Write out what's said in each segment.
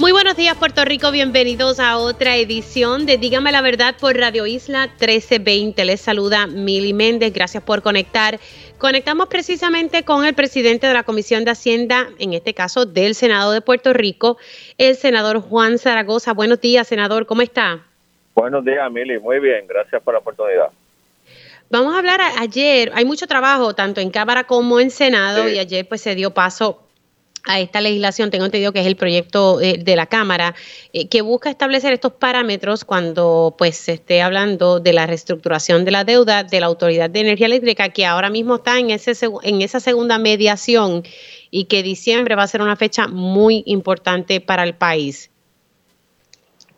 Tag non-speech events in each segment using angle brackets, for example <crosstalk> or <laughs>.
Muy buenos días Puerto Rico, bienvenidos a otra edición de Dígame la Verdad por Radio Isla 1320. Les saluda Mili Méndez, gracias por conectar. Conectamos precisamente con el presidente de la Comisión de Hacienda, en este caso del Senado de Puerto Rico, el senador Juan Zaragoza. Buenos días, senador, ¿cómo está? Buenos días, Mili, muy bien, gracias por la oportunidad. Vamos a hablar ayer, hay mucho trabajo tanto en Cámara como en Senado y ayer pues se dio paso a esta legislación, tengo entendido que es el proyecto eh, de la Cámara, eh, que busca establecer estos parámetros cuando pues se esté hablando de la reestructuración de la deuda de la Autoridad de Energía Eléctrica, que ahora mismo está en, ese, en esa segunda mediación y que diciembre va a ser una fecha muy importante para el país.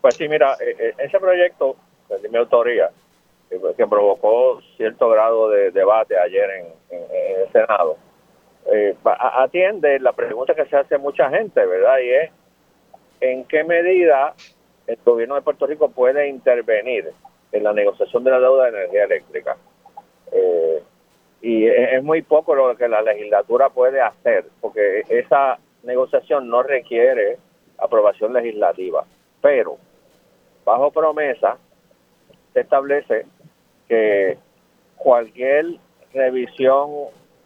Pues sí, mira, eh, ese proyecto de mi autoría, que provocó cierto grado de debate ayer en el Senado, eh, atiende la pregunta que se hace mucha gente, ¿verdad? Y es, ¿en qué medida el gobierno de Puerto Rico puede intervenir en la negociación de la deuda de energía eléctrica? Eh, y es muy poco lo que la legislatura puede hacer, porque esa negociación no requiere aprobación legislativa, pero bajo promesa se establece que cualquier revisión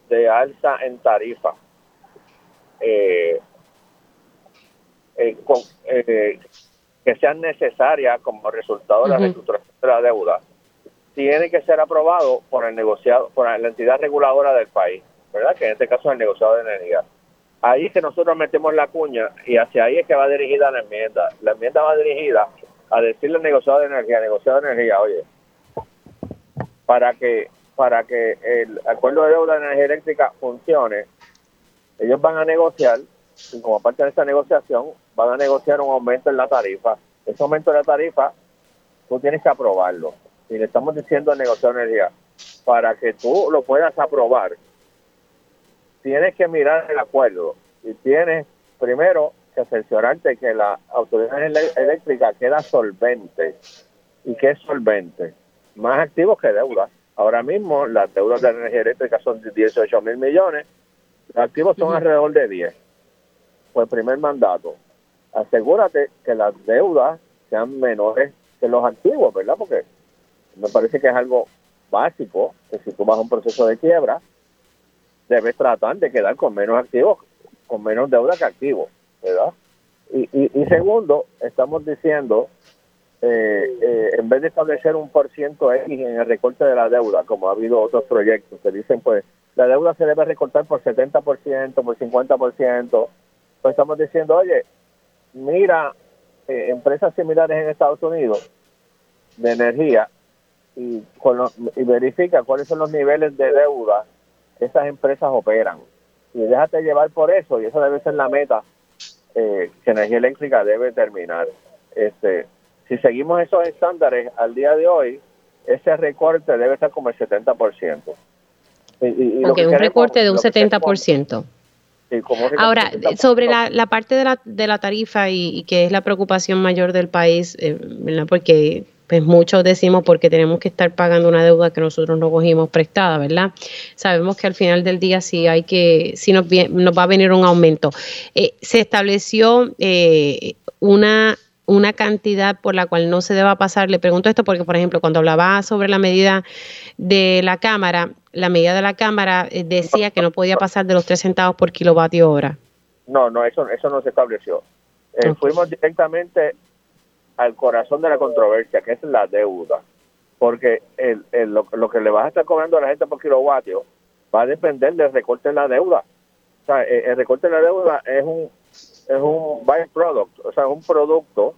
de alza en tarifa. Eh, eh, eh, que sean necesarias como resultado de la reestructuración de la deuda tiene que ser aprobado por el negociado por la entidad reguladora del país verdad que en este caso es el negociado de energía. Ahí es que nosotros metemos la cuña y hacia ahí es que va dirigida la enmienda. La enmienda va dirigida a decirle al negociado de energía negociado de energía oye para que para que el acuerdo de deuda de energía eléctrica funcione, ellos van a negociar, y como parte de esa negociación, van a negociar un aumento en la tarifa. Ese aumento de la tarifa, tú tienes que aprobarlo. Y le estamos diciendo al negociador de energía, para que tú lo puedas aprobar, tienes que mirar el acuerdo y tienes primero que cerciorarte que la autoridad eléctrica queda solvente. ¿Y que es solvente? Más activos que deudas. Ahora mismo las deudas de energía eléctrica son de 18 mil millones, los activos son alrededor de 10. Pues primer mandato, asegúrate que las deudas sean menores que los activos, ¿verdad? Porque me parece que es algo básico, que si tú vas a un proceso de quiebra, debes tratar de quedar con menos activos, con menos deuda que activos, ¿verdad? Y, y segundo, estamos diciendo eh, eh, en vez de establecer un por ciento X en el recorte de la deuda, como ha habido otros proyectos que dicen, pues, la deuda se debe recortar por 70%, por 50%, pues estamos diciendo, oye, mira eh, empresas similares en Estados Unidos de energía y, y verifica cuáles son los niveles de deuda que esas empresas operan. Y déjate llevar por eso, y eso debe ser la meta que energía eléctrica debe terminar. Este, si seguimos esos estándares al día de hoy, ese recorte debe estar como el 70%. Y, y, un recorte de un 70%. Ahora, sobre la, la, parte de la, de la tarifa y, que es la preocupación mayor del país, eh, ¿verdad? porque pues muchos decimos porque tenemos que estar pagando una deuda que nosotros no cogimos prestada, ¿verdad? Sabemos que al final del día sí hay que, sí nos, nos va a venir un aumento. Eh, se estableció eh, una una cantidad por la cual no se deba pasar. Le pregunto esto porque, por ejemplo, cuando hablaba sobre la medida de la Cámara, la medida de la Cámara eh, decía que no podía pasar de los 3 centavos por kilovatio hora. No, no, eso, eso no se estableció. Eh, fuimos directamente al corazón de la controversia, que es la deuda. Porque el, lo, que le vas a estar cobrando a la gente por kilovatio va a depender del recorte de la deuda. O sea, el, el recorte de la deuda es un es un byproduct, o sea, es un producto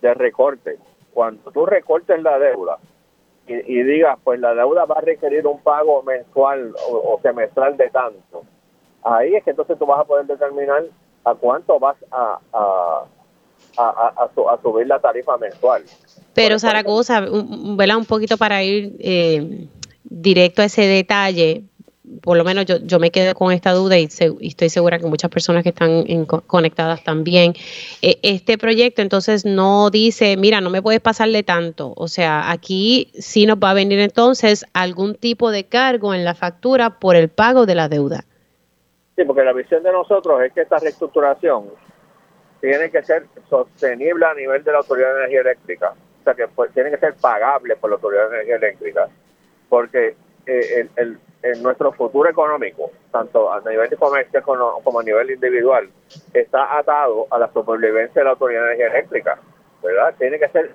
de recorte. Cuando tú recortes la deuda y, digas, pues la deuda va a requerir un pago mensual o, semestral de tanto, ahí es que entonces tú vas a poder determinar a cuánto vas a, a, a, subir la tarifa mensual. Pero Zaragoza, ¿verdad? Un poquito para ir eh, directo a ese detalle, por lo menos yo, yo me quedo con esta duda y, estoy segura que muchas personas que están conectadas también. Eh, este proyecto entonces no dice, mira, no me puedes pasarle tanto. O sea, aquí sí nos va a venir entonces algún tipo de cargo en la factura por el pago de la deuda. Sí, porque la visión de nosotros es que esta reestructuración tiene que ser sostenible a nivel de la Autoridad de Energía Eléctrica. O sea, que pues, tiene que ser pagable por la Autoridad de Energía Eléctrica. Porque eh, el, en nuestro futuro económico, tanto a nivel de comercio como, a nivel individual, está atado a la supervivencia de la Autoridad de Energía Eléctrica, ¿verdad? Tiene que ser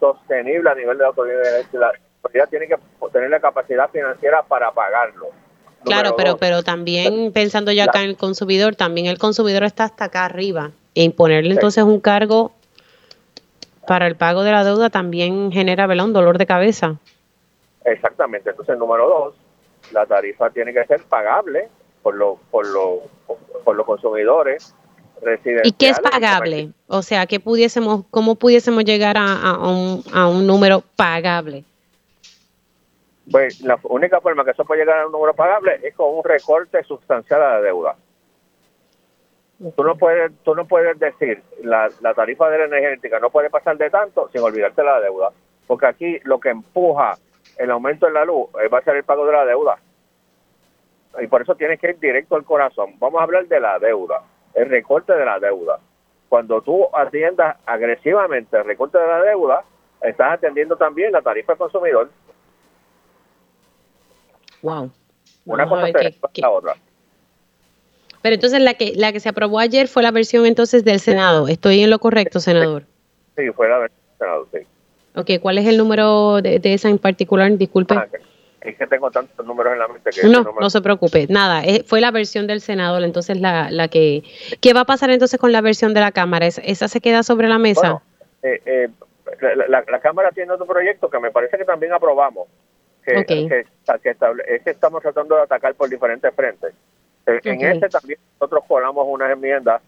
sostenible a nivel de la Autoridad de Energía Eléctrica. La autoridad tiene que tener la capacidad financiera para pagarlo. Claro, pero, pero también pensando ya acá en el consumidor, también el consumidor está hasta acá arriba. E imponerle entonces un cargo para el pago de la deuda también genera ¿verdad? un dolor de cabeza. Exactamente. Entonces, número dos, la tarifa tiene que ser pagable por, los por, por los consumidores. ¿Y qué es pagable? O sea, ¿qué pudiésemos, ¿cómo pudiésemos llegar a, un, a un número pagable? Pues la única forma que eso puede llegar a un número pagable es con un recorte sustancial a la deuda. Tú no puedes, tú no puedes decir la, la tarifa de la energética no puede pasar de tanto sin olvidarte la deuda, porque aquí lo que empuja el aumento en la luz eh, va a ser el pago de la deuda. Y por eso tienes que ir directo al corazón. Vamos a hablar de la deuda, el recorte de la deuda. Cuando tú atiendas agresivamente el recorte de la deuda, estás atendiendo también la tarifa del consumidor. Wow. Una cosa es la otra. Pero entonces la que la que se aprobó ayer fue la versión entonces del Senado. ¿Estoy en lo correcto, senador? Sí, fue la versión del Senado, sí. Ok, ¿cuál es el número de, esa en particular? Disculpe. Ah, es que tengo tantos números en la mente que... No, no se preocupe, nada, fue la versión del Senado, entonces la, la que... ¿Qué va a pasar entonces con la versión de la Cámara? ¿Esa se queda sobre la mesa? eh, eh, la, la, Cámara tiene otro proyecto que me parece que también aprobamos, que, que, es que estamos tratando de atacar por diferentes frentes. Eh, en este también nosotros colamos unas enmiendas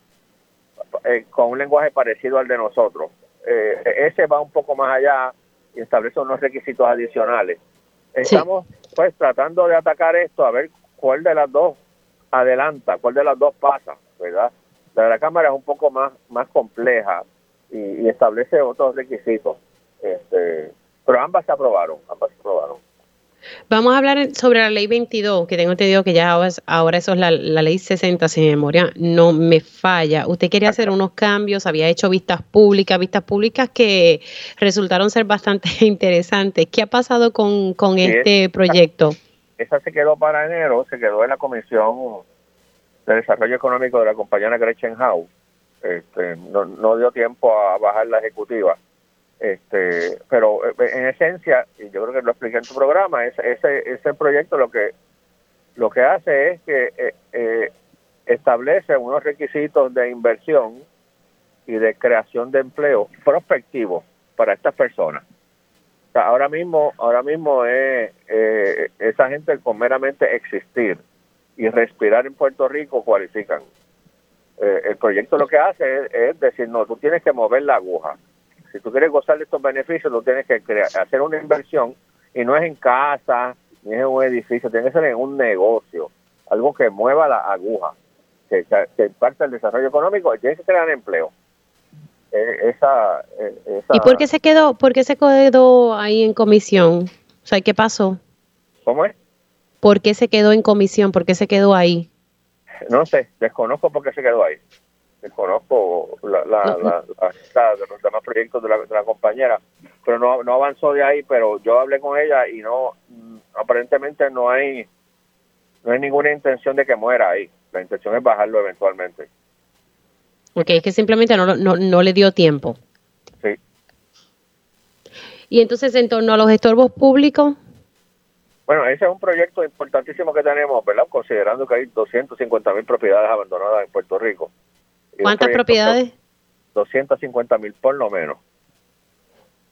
eh, con un lenguaje parecido al de nosotros. Eh, ese va un poco más allá y establece unos requisitos adicionales. Estamos pues tratando de atacar esto a ver cuál de las dos adelanta, cuál de las dos pasa, ¿verdad? La de la Cámara es un poco más, más compleja y, establece otros requisitos. Este, pero ambas se aprobaron, ambas se aprobaron. Vamos a hablar sobre la ley 22, que tengo entendido que ya ahora, eso es la, ley 60, si mi memoria no me falla. Usted quería hacer unos cambios, había hecho vistas públicas, vistas públicas que resultaron ser bastante <laughs> interesantes. ¿Qué ha pasado con, este proyecto? Esa se quedó para enero, se quedó en la Comisión de Desarrollo Económico de la compañera Gretchen Howe. Este, no, no dio tiempo a bajar la ejecutiva este, pero eh, en esencia, y yo creo que lo expliqué en tu programa, ese, ese, ese proyecto lo que lo que hace es que eh, eh, establece unos requisitos de inversión y de creación de empleo prospectivos para estas personas. ahora mismo, ahora mismo es esa gente con meramente existir y respirar en Puerto Rico cualifican. el proyecto lo que hace es, es decir, no, tú tienes que mover la aguja si tú quieres gozar de estos beneficios, tú tienes que hacer una inversión y no es en casa, ni es en un edificio, tiene que ser en un negocio, algo que mueva la aguja, que, que impacte el desarrollo económico y tiene que crear empleo. E, esa, e, esa, ¿Y por qué se quedó, por qué se quedó ahí en comisión? O sea, ¿qué pasó? ¿Cómo es? ¿Por qué se quedó en comisión? ¿Por qué se quedó ahí? No sé, desconozco por qué se quedó ahí conozco la, la, de los demás proyectos de la, compañera, pero no, no avanzó de ahí, pero yo hablé con ella y no, mm, aparentemente no hay, no hay ninguna intención de que muera ahí, la intención es bajarlo eventualmente. Ok, es que simplemente no, no, no le dio tiempo. Sí. Y entonces, en torno a los estorbos públicos. Bueno, ese es un proyecto importantísimo que tenemos, ¿verdad? Considerando que hay 250 mil propiedades abandonadas en Puerto Rico. ¿Cuántas propiedades? 250 mil por lo menos,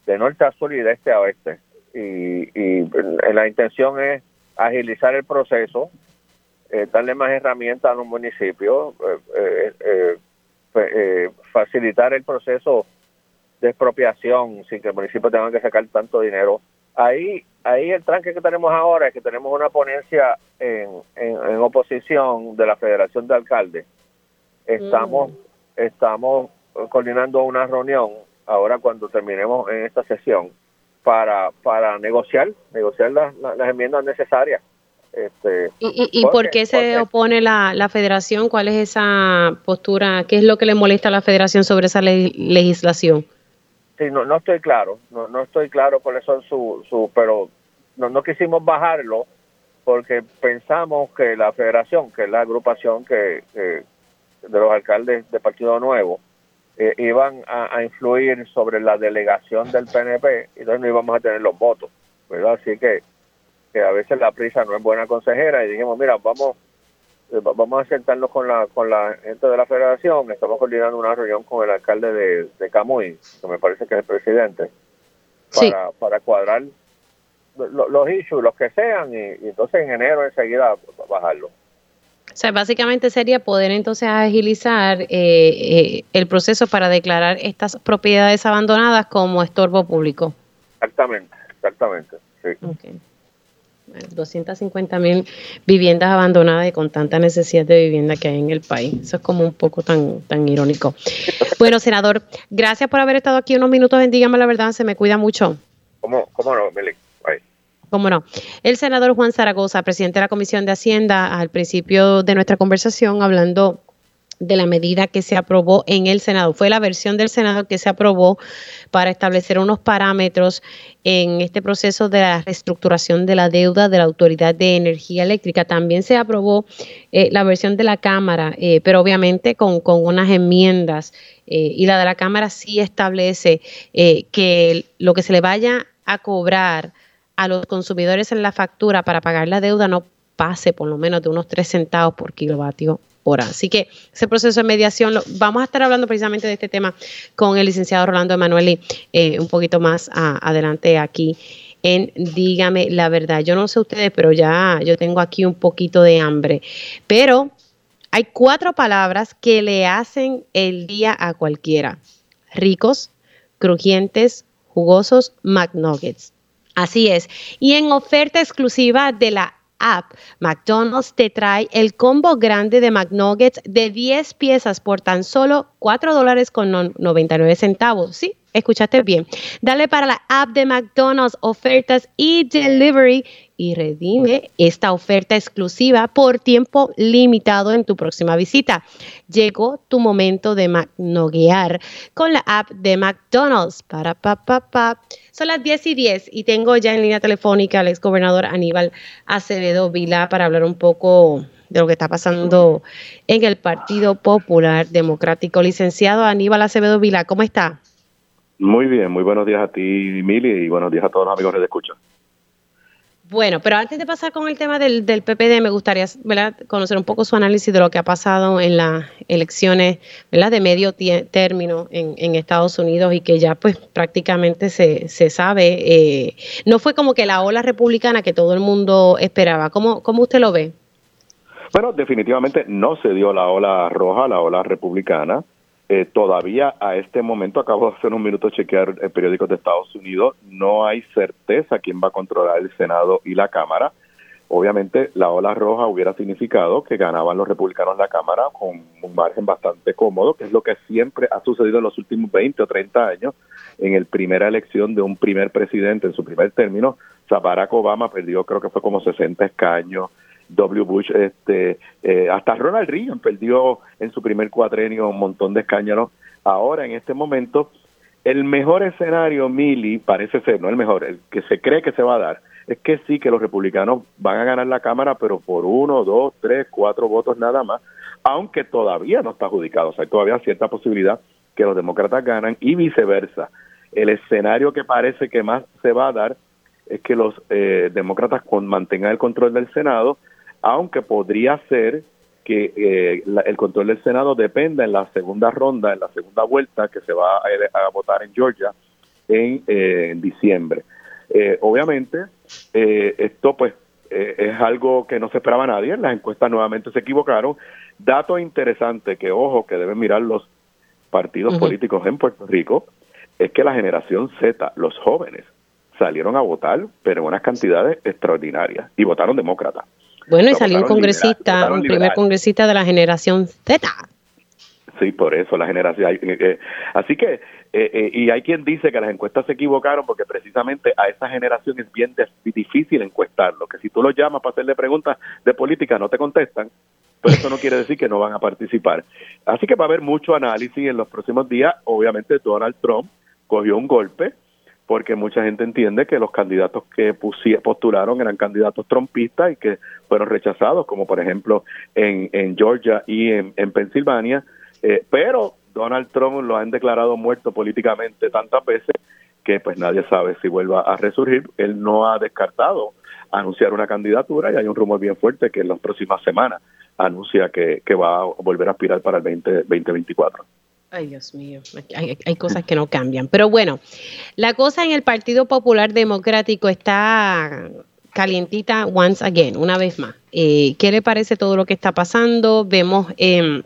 de norte a sur y de este a oeste. Y, y la intención es agilizar el proceso, eh, darle más herramientas a los municipios, eh, eh, facilitar el proceso de expropiación sin que el municipio tenga que sacar tanto dinero. Ahí, ahí el tranque que tenemos ahora es que tenemos una ponencia en, en, oposición de la Federación de Alcaldes. Estamos, mm. estamos coordinando una reunión ahora cuando terminemos en esta sesión para, para negociar, negociar las, las enmiendas necesarias. Este, ¿Y, y, por qué se opone la, la, federación? ¿Cuál es esa postura? ¿Qué es lo que le molesta a la federación sobre esa legislación? Sí, no, no estoy claro, no, no estoy claro cuáles son su, su pero no, no quisimos bajarlo porque pensamos que la federación, que es la agrupación que, de los alcaldes de Partido Nuevo, eh, iban a, influir sobre la delegación del PNP y entonces no íbamos a tener los votos, ¿verdad? Así que, que a veces la prisa no es buena consejera y dijimos, mira, vamos eh, vamos a sentarnos con la con la gente de la federación, estamos coordinando una reunión con el alcalde de, de Camuy, que me parece que es el presidente, para, para cuadrar los issues, los que sean, y, entonces en enero enseguida bajarlo. O sea, básicamente sería poder entonces agilizar eh, eh, el proceso para declarar estas propiedades abandonadas como estorbo público. Exactamente, exactamente. Sí. 250 mil viviendas abandonadas y con tanta necesidad de vivienda que hay en el país. Eso es como un poco tan, tan irónico. <laughs> Bueno, senador, gracias por haber estado aquí unos minutos en Dígame la Verdad, se me cuida mucho. ¿Cómo, cómo no, Meli? ¿Cómo no? El senador Juan Zaragoza, presidente de la Comisión de Hacienda, al principio de nuestra conversación, hablando de la medida que se aprobó en el Senado. Fue la versión del Senado que se aprobó para establecer unos parámetros en este proceso de la reestructuración de la deuda de la Autoridad de Energía Eléctrica. También se aprobó eh, la versión de la Cámara, eh, pero obviamente con, unas enmiendas. Eh, y la de la Cámara sí establece que lo que se le vaya a cobrar a los consumidores en la factura para pagar la deuda no pase por lo menos de unos 3 centavos por kilovatio hora. Así que ese proceso de mediación, lo, vamos a estar hablando precisamente de este tema con el licenciado Rolando Emanueli eh, un poquito más adelante aquí en Dígame la verdad. Yo no sé ustedes, pero ya yo tengo aquí un poquito de hambre. Pero hay cuatro palabras que le hacen el día a cualquiera. Ricos, crujientes, jugosos, McNuggets. Así es. Y en oferta exclusiva de la app, McDonald's te trae el combo grande de McNuggets de 10 piezas por tan solo 4 dólares con 99 centavos. Sí, escuchaste bien. Dale para la app de McDonald's ofertas y delivery y redime esta oferta exclusiva por tiempo limitado en tu próxima visita. Llegó tu momento de McNuggear con la app de McDonald's. Para pa, pa, pa. Son las 10 y 10 y tengo ya en línea telefónica al exgobernador Aníbal Acevedo Vila para hablar un poco de lo que está pasando en el Partido Popular Democrático. Licenciado Aníbal Acevedo Vila, ¿cómo está? Muy bien, muy buenos días a ti, Mili, y buenos días a todos los amigos de Escucha. Bueno, pero antes de pasar con el tema del, del PPD, me gustaría conocer un poco su análisis de lo que ha pasado en las elecciones ¿verdad? de medio término en, en, Estados Unidos y que ya pues prácticamente se, se sabe. Eh, no fue como que la ola republicana que todo el mundo esperaba. ¿Cómo, ¿Cómo usted lo ve? Bueno, definitivamente no se dio la ola roja, la ola republicana. Eh, todavía a este momento, acabo de hace unos minutos chequear el periódicos de Estados Unidos, no hay certeza quién va a controlar el Senado y la Cámara. Obviamente la ola roja hubiera significado que ganaban los republicanos la Cámara con un margen bastante cómodo, que es lo que siempre ha sucedido en los últimos 20 o 30 años. En el primera elección de un primer presidente, en su primer término, Barack Obama perdió creo que fue como 60 escaños, W. Bush, este, eh, hasta Ronald Reagan perdió en su primer cuatrenio un montón de escaños. Ahora, en este momento, el mejor escenario, Mili, parece ser, no el mejor, el que se cree que se va a dar, es que sí, que los republicanos van a ganar la Cámara, pero por uno, dos, tres, cuatro votos nada más, aunque todavía no está adjudicado. O sea, hay todavía cierta posibilidad que los demócratas ganan y viceversa. El escenario que parece que más se va a dar es que los eh, demócratas mantengan el control del Senado aunque podría ser que eh, el control del Senado dependa en la segunda ronda, en la segunda vuelta que se va a, votar en Georgia en, eh, diciembre. Eh, obviamente, esto pues es algo que no se esperaba nadie, las encuestas nuevamente se equivocaron. Dato interesante que, ojo, que deben mirar los partidos políticos en Puerto Rico, es que la generación Z, los jóvenes, salieron a votar, pero en unas cantidades extraordinarias, y votaron demócrata. Bueno, y salió un congresista, un primer congresista de la generación Z. Sí, por eso la generación. Eh, eh, así que, eh, y hay quien dice que las encuestas se equivocaron porque precisamente a esa generación es bien difícil encuestarlo, que si tú los llamas para hacerle preguntas de política no te contestan, pero eso no quiere decir que no van a participar. Así que va a haber mucho análisis en los próximos días. Obviamente Donald Trump cogió un golpe porque mucha gente entiende que los candidatos que postularon eran candidatos trompistas y que fueron rechazados, como por ejemplo en, en Georgia y en, en Pensilvania. Eh, pero Donald Trump lo han declarado muerto políticamente tantas veces que pues nadie sabe si vuelva a resurgir. Él no ha descartado anunciar una candidatura y hay un rumor bien fuerte que en las próximas semanas anuncia que, va a volver a aspirar para el 20, 2024. Ay, Dios mío, hay, hay, cosas que no cambian. Pero bueno, la cosa en el Partido Popular Democrático está calientita once again, una vez más. Eh, ¿Qué le parece todo lo que está pasando? Vemos eh,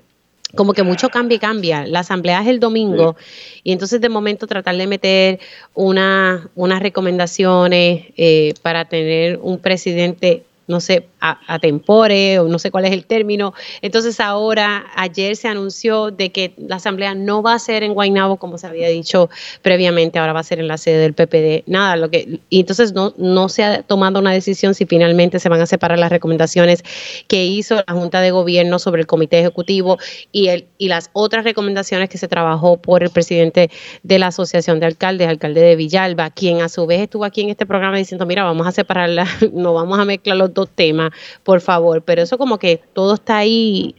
como que mucho cambia y cambia. La asamblea es el domingo y entonces de momento tratar de meter una, unas recomendaciones eh, para tener un presidente no sé, a, tempore o no sé cuál es el término. Entonces ahora, ayer se anunció de que la asamblea no va a ser en Guaynabo como se había dicho previamente, ahora va a ser en la sede del PPD. Nada, lo que y entonces no no se ha tomado una decisión si finalmente se van a separar las recomendaciones que hizo la Junta de Gobierno sobre el Comité Ejecutivo y el y las otras recomendaciones que se trabajó por el presidente de la Asociación de Alcaldes, alcalde de Villalba, quien a su vez estuvo aquí en este programa diciendo, "Mira, vamos a separarla, <laughs> no vamos a mezclar los dos temas, por favor, pero eso como que todo está ahí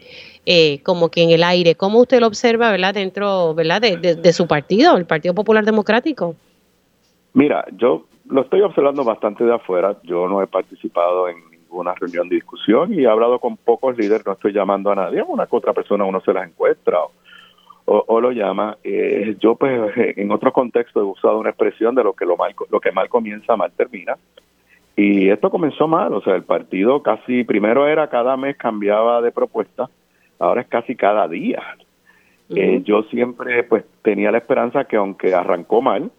eh, como que en el aire. ¿Cómo usted lo observa, verdad, dentro, verdad, de, su partido, el Partido Popular Democrático? Mira, yo lo estoy observando bastante de afuera. Yo no he participado en ninguna reunión de discusión y he hablado con pocos líderes. No estoy llamando a nadie. Una que otra persona uno se las encuentra o, lo llama. Eh, yo, pues, en otro contexto he usado una expresión de lo que lo mal, lo que mal comienza, mal termina. Y esto comenzó mal, o sea, el partido casi, primero era cada mes cambiaba de propuesta, ahora es casi cada día. Eh, yo siempre pues tenía la esperanza que aunque arrancó mal,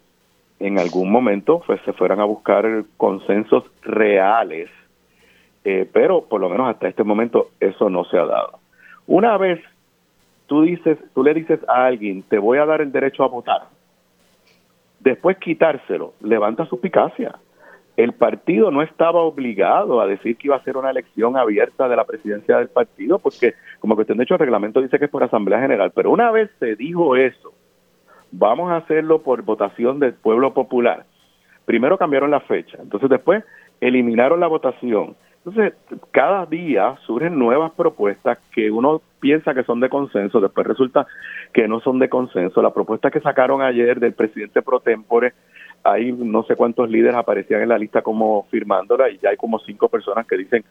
en algún momento pues se fueran a buscar consensos reales, eh, pero por lo menos hasta este momento eso no se ha dado. Una vez tú dices, tú le dices a alguien, te voy a dar el derecho a votar, después quitárselo, levanta suspicacia el partido no estaba obligado a decir que iba a ser una elección abierta de la presidencia del partido, porque como cuestión de hecho el reglamento dice que es por asamblea general, pero una vez se dijo eso, vamos a hacerlo por votación del pueblo popular. Primero cambiaron la fecha, entonces después eliminaron la votación. Entonces, cada día surgen nuevas propuestas que uno piensa que son de consenso, después resulta que no son de consenso. La propuesta que sacaron ayer del presidente pro tempore hay no sé cuántos líderes aparecían en la lista como firmándola y ya hay como cinco personas que dicen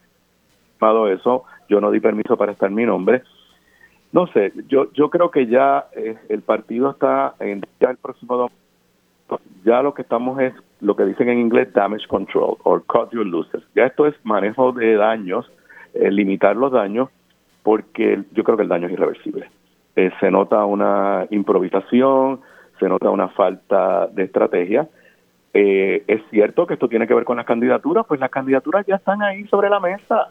eso, yo no di permiso para estar mi nombre. No sé, yo yo creo que ya eh, el partido está en ya el próximo ya lo que estamos es lo que dicen en inglés damage control or cut your losses. Ya esto es manejo de daños, eh, limitar los daños porque yo creo que el daño es irreversible. Eh, se nota una improvisación, se nota una falta de estrategia eh, es cierto que esto tiene que ver con las candidaturas, pues las candidaturas ya están ahí sobre la mesa.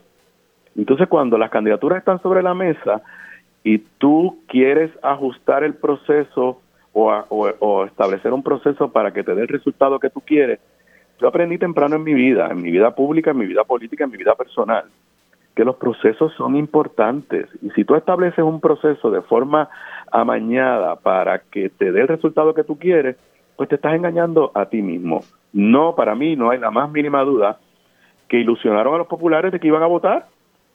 Entonces, cuando las candidaturas están sobre la mesa y tú quieres ajustar el proceso o, o, establecer un proceso para que te dé el resultado que tú quieres, yo aprendí temprano en mi vida, en mi vida pública, en mi vida política, en mi vida personal, que los procesos son importantes. Y si tú estableces un proceso de forma amañada para que te dé el resultado que tú quieres, pues te estás engañando a ti mismo. No, para mí no hay la más mínima duda que ilusionaron a los populares de que iban a votar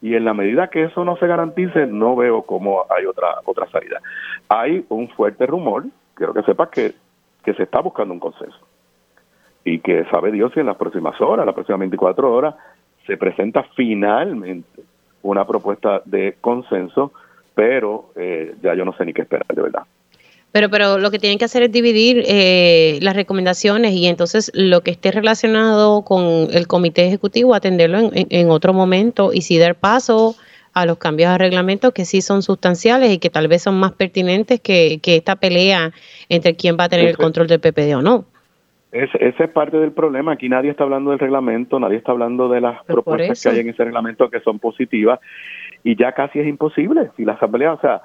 y en la medida que eso no se garantice, no veo cómo hay otra otra salida. Hay un fuerte rumor, quiero que sepas que, que se está buscando un consenso y que sabe Dios si en las próximas horas, las próximas 24 horas, se presenta finalmente una propuesta de consenso, pero eh, ya yo no sé ni qué esperar, de verdad. Pero, pero lo que tienen que hacer es dividir eh, las recomendaciones y entonces lo que esté relacionado con el comité ejecutivo, atenderlo en, en, otro momento y si dar paso a los cambios de reglamento que sí son sustanciales y que tal vez son más pertinentes que, esta pelea entre quién va a tener el control del PPD o no. Ese, es parte del problema. Aquí nadie está hablando del reglamento, nadie está hablando de las pues propuestas que hay en ese reglamento que son positivas y ya casi es imposible. Si la Asamblea, o sea,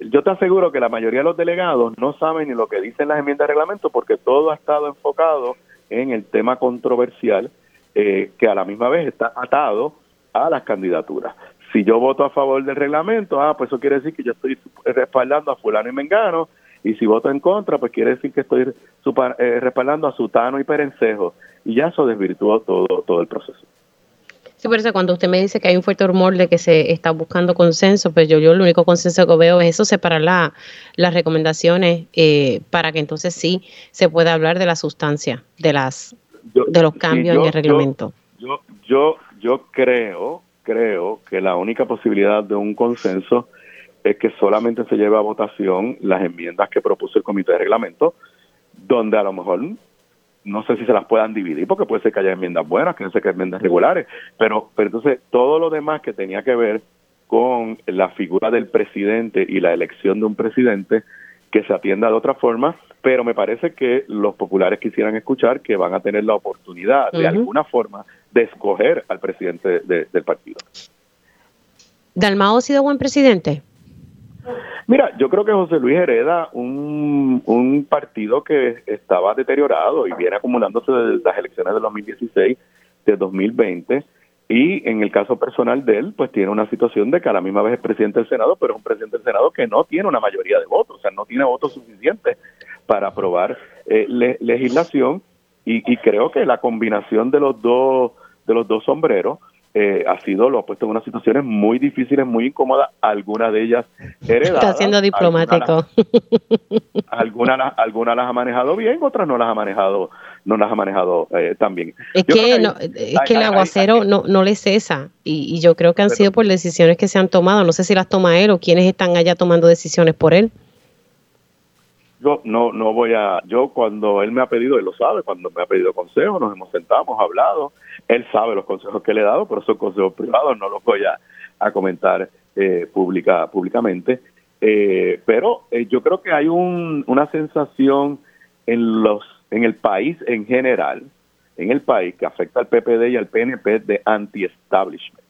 yo te aseguro que la mayoría de los delegados no saben ni lo que dicen las enmiendas de reglamento porque todo ha estado enfocado en el tema controversial eh, que a la misma vez está atado a las candidaturas. Si yo voto a favor del reglamento, ah, pues eso quiere decir que yo estoy respaldando a fulano y mengano, y si voto en contra, pues quiere decir que estoy eh, respaldando a Sutano y Perencejo, y ya eso desvirtuó todo, todo el proceso. Sí, por eso cuando usted me dice que hay un fuerte rumor de que se está buscando consenso, pues yo, yo el único consenso que veo es eso, separar la, las recomendaciones eh, para que entonces sí se pueda hablar de la sustancia, de las de los cambios en el reglamento. Yo, yo, yo creo, creo que la única posibilidad de un consenso es que solamente se lleve a votación las enmiendas que propuso el comité de reglamento, donde a lo mejor no sé si se las puedan dividir, porque puede ser que haya enmiendas buenas, que no sé que enmiendas regulares, pero, pero entonces todo lo demás que tenía que ver con la figura del presidente y la elección de un presidente, que se atienda de otra forma, pero me parece que los populares quisieran escuchar que van a tener la oportunidad de alguna forma de escoger al presidente del partido. ¿Dalmao ha sido buen presidente? Mira, yo creo que José Luis hereda un, un partido que estaba deteriorado y viene acumulándose desde las elecciones de 2016, de 2020 y en el caso personal de él, pues tiene una situación de que a la misma vez es presidente del Senado, pero es un presidente del Senado que no tiene una mayoría de votos, o sea, no tiene votos suficientes para aprobar eh, legislación y, y, creo que la combinación de los dos de los dos sombreros eh, ha sido lo ha puesto en unas situaciones muy difíciles, muy incómodas, algunas de ellas heredadas. Está siendo diplomático. Algunas, algunas, las ha manejado bien, otras no las ha manejado no las ha manejado eh, tan bien. Es que, es que el aguacero no, no le cesa y, y yo creo que han sido por decisiones que se han tomado. No sé si las toma él o quienes están allá tomando decisiones por él no no voy a yo cuando él me ha pedido él lo sabe cuando me ha pedido consejo nos hemos sentado hemos hablado él sabe los consejos que le he dado pero son consejos privados no los voy a, comentar eh, pública públicamente. Eh, pero eh, yo creo que hay un, una sensación en los en el país en general en el país que afecta al PPD y al PNP de anti-establishment.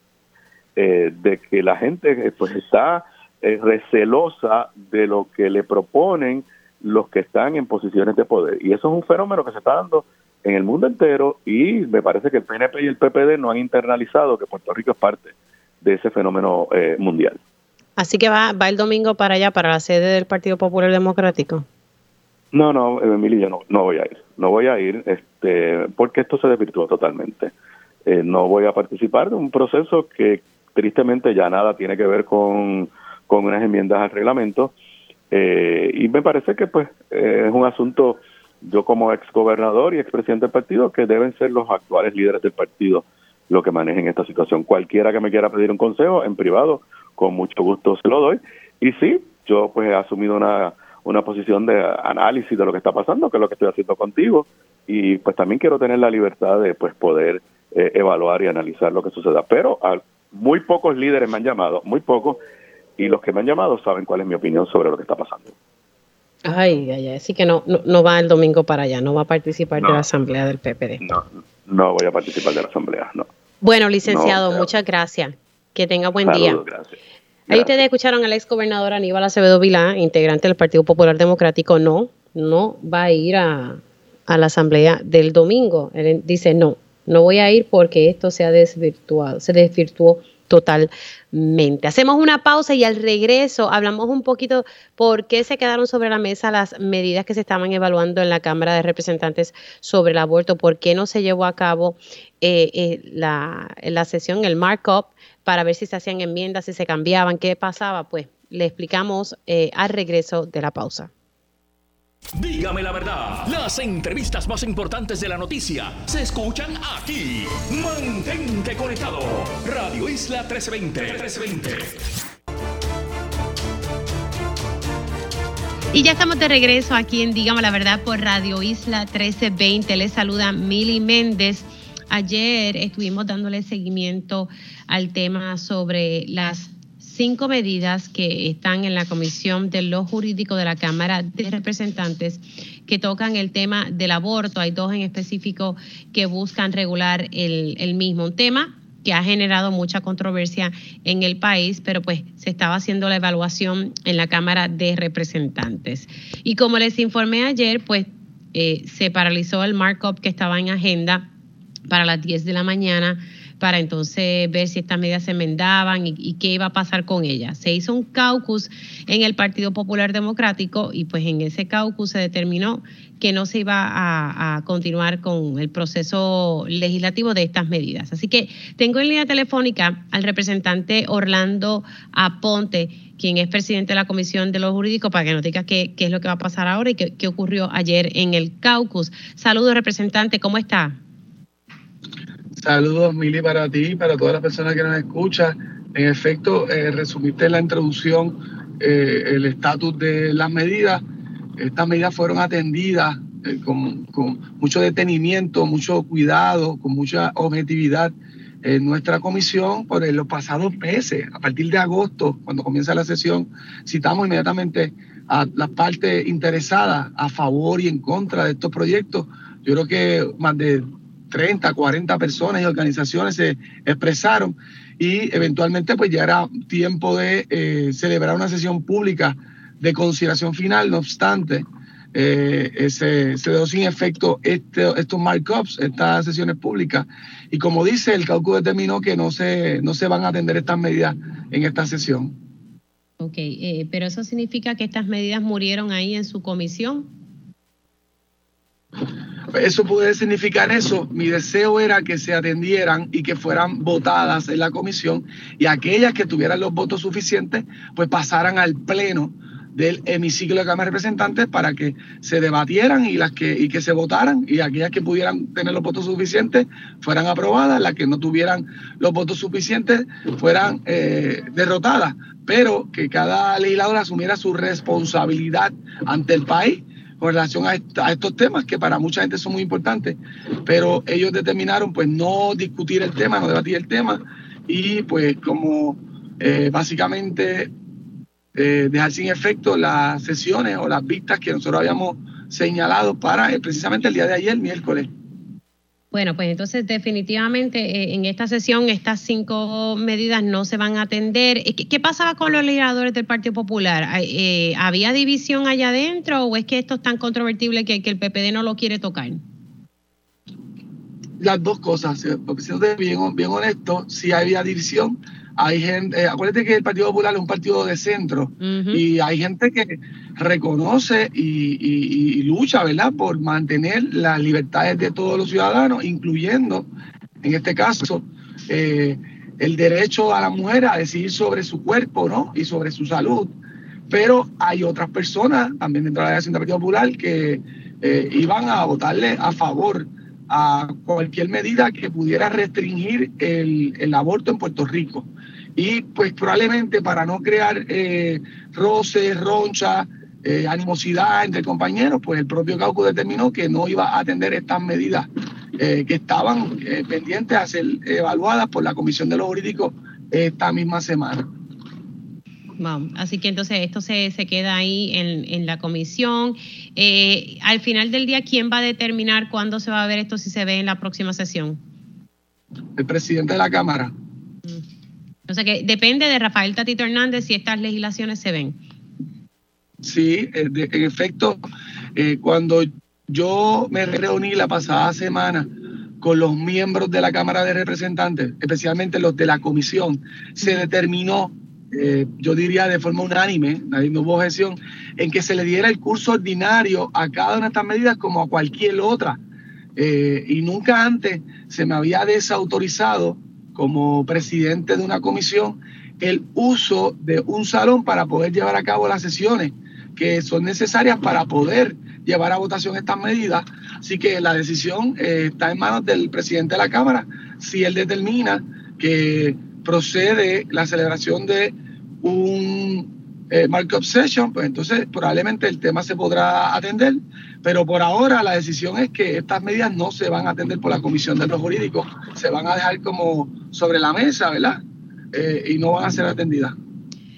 Eh, de que la gente pues está recelosa de lo que le proponen los que están en posiciones de poder. Y eso es un fenómeno que se está dando en el mundo entero y me parece que el PNP y el PPD no han internalizado que Puerto Rico es parte de ese fenómeno eh, mundial. Así que va, va el domingo para allá, para la sede del Partido Popular Democrático. No, no, Emilio, yo no, no voy a ir. No voy a ir este, porque esto se desvirtuó totalmente. Eh, no voy a participar de un proceso que tristemente ya nada tiene que ver con, con unas enmiendas al reglamento eh, y me parece que pues eh, es un asunto, yo como ex gobernador y ex presidente del partido, que deben ser los actuales líderes del partido lo que manejen esta situación. Cualquiera que me quiera pedir un consejo en privado, con mucho gusto se lo doy. Y sí, yo pues he asumido una, una posición de análisis de lo que está pasando, que es lo que estoy haciendo contigo, y pues también quiero tener la libertad de pues poder eh, evaluar y analizar lo que suceda. Pero muy pocos líderes me han llamado, muy pocos, y los que me han llamado saben cuál es mi opinión sobre lo que está pasando. Ay, ay, ay. así que no, no, va el domingo para allá, no va a participar de la asamblea del PPD. No, no voy a participar de la asamblea, no. Bueno, licenciado, muchas gracias. Que tenga buen día. Gracias. Ahí ustedes escucharon al ex gobernador Aníbal Acevedo Vilá, integrante del Partido Popular Democrático, no, no va a ir a, a la asamblea del domingo. Él dice, no, no voy a ir porque esto se ha desvirtuado, se desvirtuó totalmente. Hacemos una pausa y al regreso hablamos un poquito por qué se quedaron sobre la mesa las medidas que se estaban evaluando en la Cámara de Representantes sobre el aborto, por qué no se llevó a cabo eh, eh, la, la sesión, el markup, para ver si se hacían enmiendas, si se cambiaban, qué pasaba. Pues le explicamos eh, al regreso de la pausa. Dígame la verdad, las entrevistas más importantes de la noticia se escuchan aquí. Mantente conectado. Radio Isla 1320. 1320. Y ya estamos de regreso aquí en Dígame la verdad por Radio Isla 1320. Les saluda Mili Méndez. ayer estuvimos dándole seguimiento al tema sobre las cinco medidas que están en la Comisión de lo Jurídico de la Cámara de Representantes que tocan el tema del aborto. Hay dos en específico que buscan regular el, mismo. Un tema que ha generado mucha controversia en el país, pero pues se estaba haciendo la evaluación en la Cámara de Representantes. Y como les informé ayer, pues eh, se paralizó el markup que estaba en agenda para las 10 de la mañana para entonces ver si estas medidas se enmendaban y, qué iba a pasar con ellas. Se hizo un caucus en el Partido Popular Democrático y pues en ese caucus se determinó que no se iba a, continuar con el proceso legislativo de estas medidas. Así que tengo en línea telefónica al representante Orlando Aponte, quien es presidente de la Comisión de los Jurídicos, para que nos diga qué, es lo que va a pasar ahora y qué, qué ocurrió ayer en el caucus. Saludos, representante, ¿cómo está? Saludos, Mili, para ti y para todas las personas que nos escuchan. En efecto, eh, resumiste en la introducción eh, el estatus de las medidas. Estas medidas fueron atendidas eh, con, mucho detenimiento, mucho cuidado, con mucha objetividad en nuestra comisión por los pasados meses. A partir de agosto, cuando comienza la sesión, citamos inmediatamente a las partes interesadas a favor y en contra de estos proyectos. Yo creo que más de 30, 40 personas y organizaciones se expresaron y eventualmente pues ya era tiempo de eh, celebrar una sesión pública de consideración final, no obstante, eh, se, se, dio sin efecto este, estos markups, estas sesiones públicas. Y como dice, el cálculo determinó que no se, no se van a atender estas medidas en esta sesión. Ok, eh, pero eso significa que estas medidas murieron ahí en su comisión. Eso puede significar eso. Mi deseo era que se atendieran y que fueran votadas en la comisión y aquellas que tuvieran los votos suficientes, pues pasaran al pleno del hemiciclo de Cámara de Representantes para que se debatieran y las que y que se votaran y aquellas que pudieran tener los votos suficientes fueran aprobadas, las que no tuvieran los votos suficientes fueran eh, derrotadas, pero que cada legislador asumiera su responsabilidad ante el país con relación a, estos temas que para mucha gente son muy importantes, pero ellos determinaron pues no discutir el tema, no debatir el tema y pues como eh, básicamente eh, dejar sin efecto las sesiones o las vistas que nosotros habíamos señalado para eh, precisamente el día de ayer, miércoles. Bueno, pues entonces definitivamente eh, en esta sesión estas cinco medidas no se van a atender. Eh, ¿Qué, pasaba con los legisladores del Partido Popular? Eh, ¿Había división allá adentro o es que esto es tan controvertible que, el PPD no lo quiere tocar? Las dos cosas, porque siendo bien, bien honesto, si había división, hay gente, eh, acuérdate que el Partido Popular es un partido de centro y hay gente que reconoce y, lucha, ¿verdad?, por mantener las libertades de todos los ciudadanos, incluyendo, en este caso, eh, el derecho a la mujer a decidir sobre su cuerpo, ¿no?, y sobre su salud. Pero hay otras personas, también dentro de la del Partido Popular, que eh, iban a votarle a favor a cualquier medida que pudiera restringir el, el aborto en Puerto Rico. Y pues probablemente para no crear eh, roces, ronchas, eh, animosidad entre compañeros, pues el propio Cauco determinó que no iba a atender estas medidas eh, que estaban pendientes a ser evaluadas por la Comisión de los Jurídicos esta misma semana. así que entonces esto se, se queda ahí en, en la comisión. al final del día, ¿quién va a determinar cuándo se va a ver esto si se ve en la próxima sesión? El presidente de la Cámara. O sea que depende de Rafael Tatito Hernández si estas legislaciones se ven. Sí, eh, en efecto, eh, cuando yo me reuní la pasada semana con los miembros de la Cámara de Representantes, especialmente los de la comisión, se determinó, eh, yo diría de forma unánime, nadie no hubo objeción, en que se le diera el curso ordinario a cada una de estas medidas como a cualquier otra. y nunca antes se me había desautorizado como presidente de una comisión el uso de un salón para poder llevar a cabo las sesiones que son necesarias para poder llevar a votación estas medidas. Así que la decisión eh, está en manos del presidente de la Cámara si él determina que procede la celebración de un eh, markup session, pues entonces probablemente el tema se podrá atender, pero por ahora la decisión es que estas medidas no se van a atender por la Comisión de los Jurídicos, se van a dejar como sobre la mesa, ¿verdad? Eh, y no van a ser atendidas.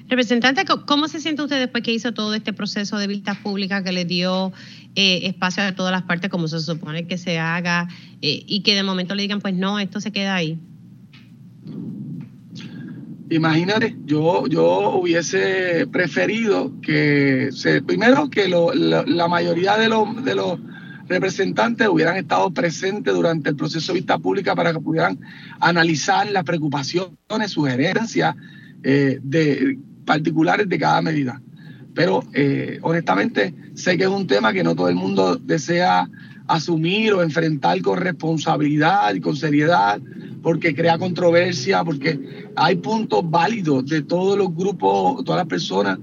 Representante, ¿cómo se siente usted después que hizo todo este proceso de vistas públicas que le dio eh, espacio a todas las partes como se supone que se haga eh, y que de momento le digan, pues no, esto se queda ahí? Imagínate, yo, yo hubiese preferido que, se, primero, que la, mayoría de los, de los representantes hubieran estado presentes durante el proceso de vista pública para que pudieran analizar las preocupaciones, sugerencias eh, de, particulares de cada medida. Pero eh, honestamente sé que es un tema que no todo el mundo desea asumir o enfrentar con responsabilidad y con seriedad, porque crea controversia, porque hay puntos válidos de todos los grupos, todas las personas,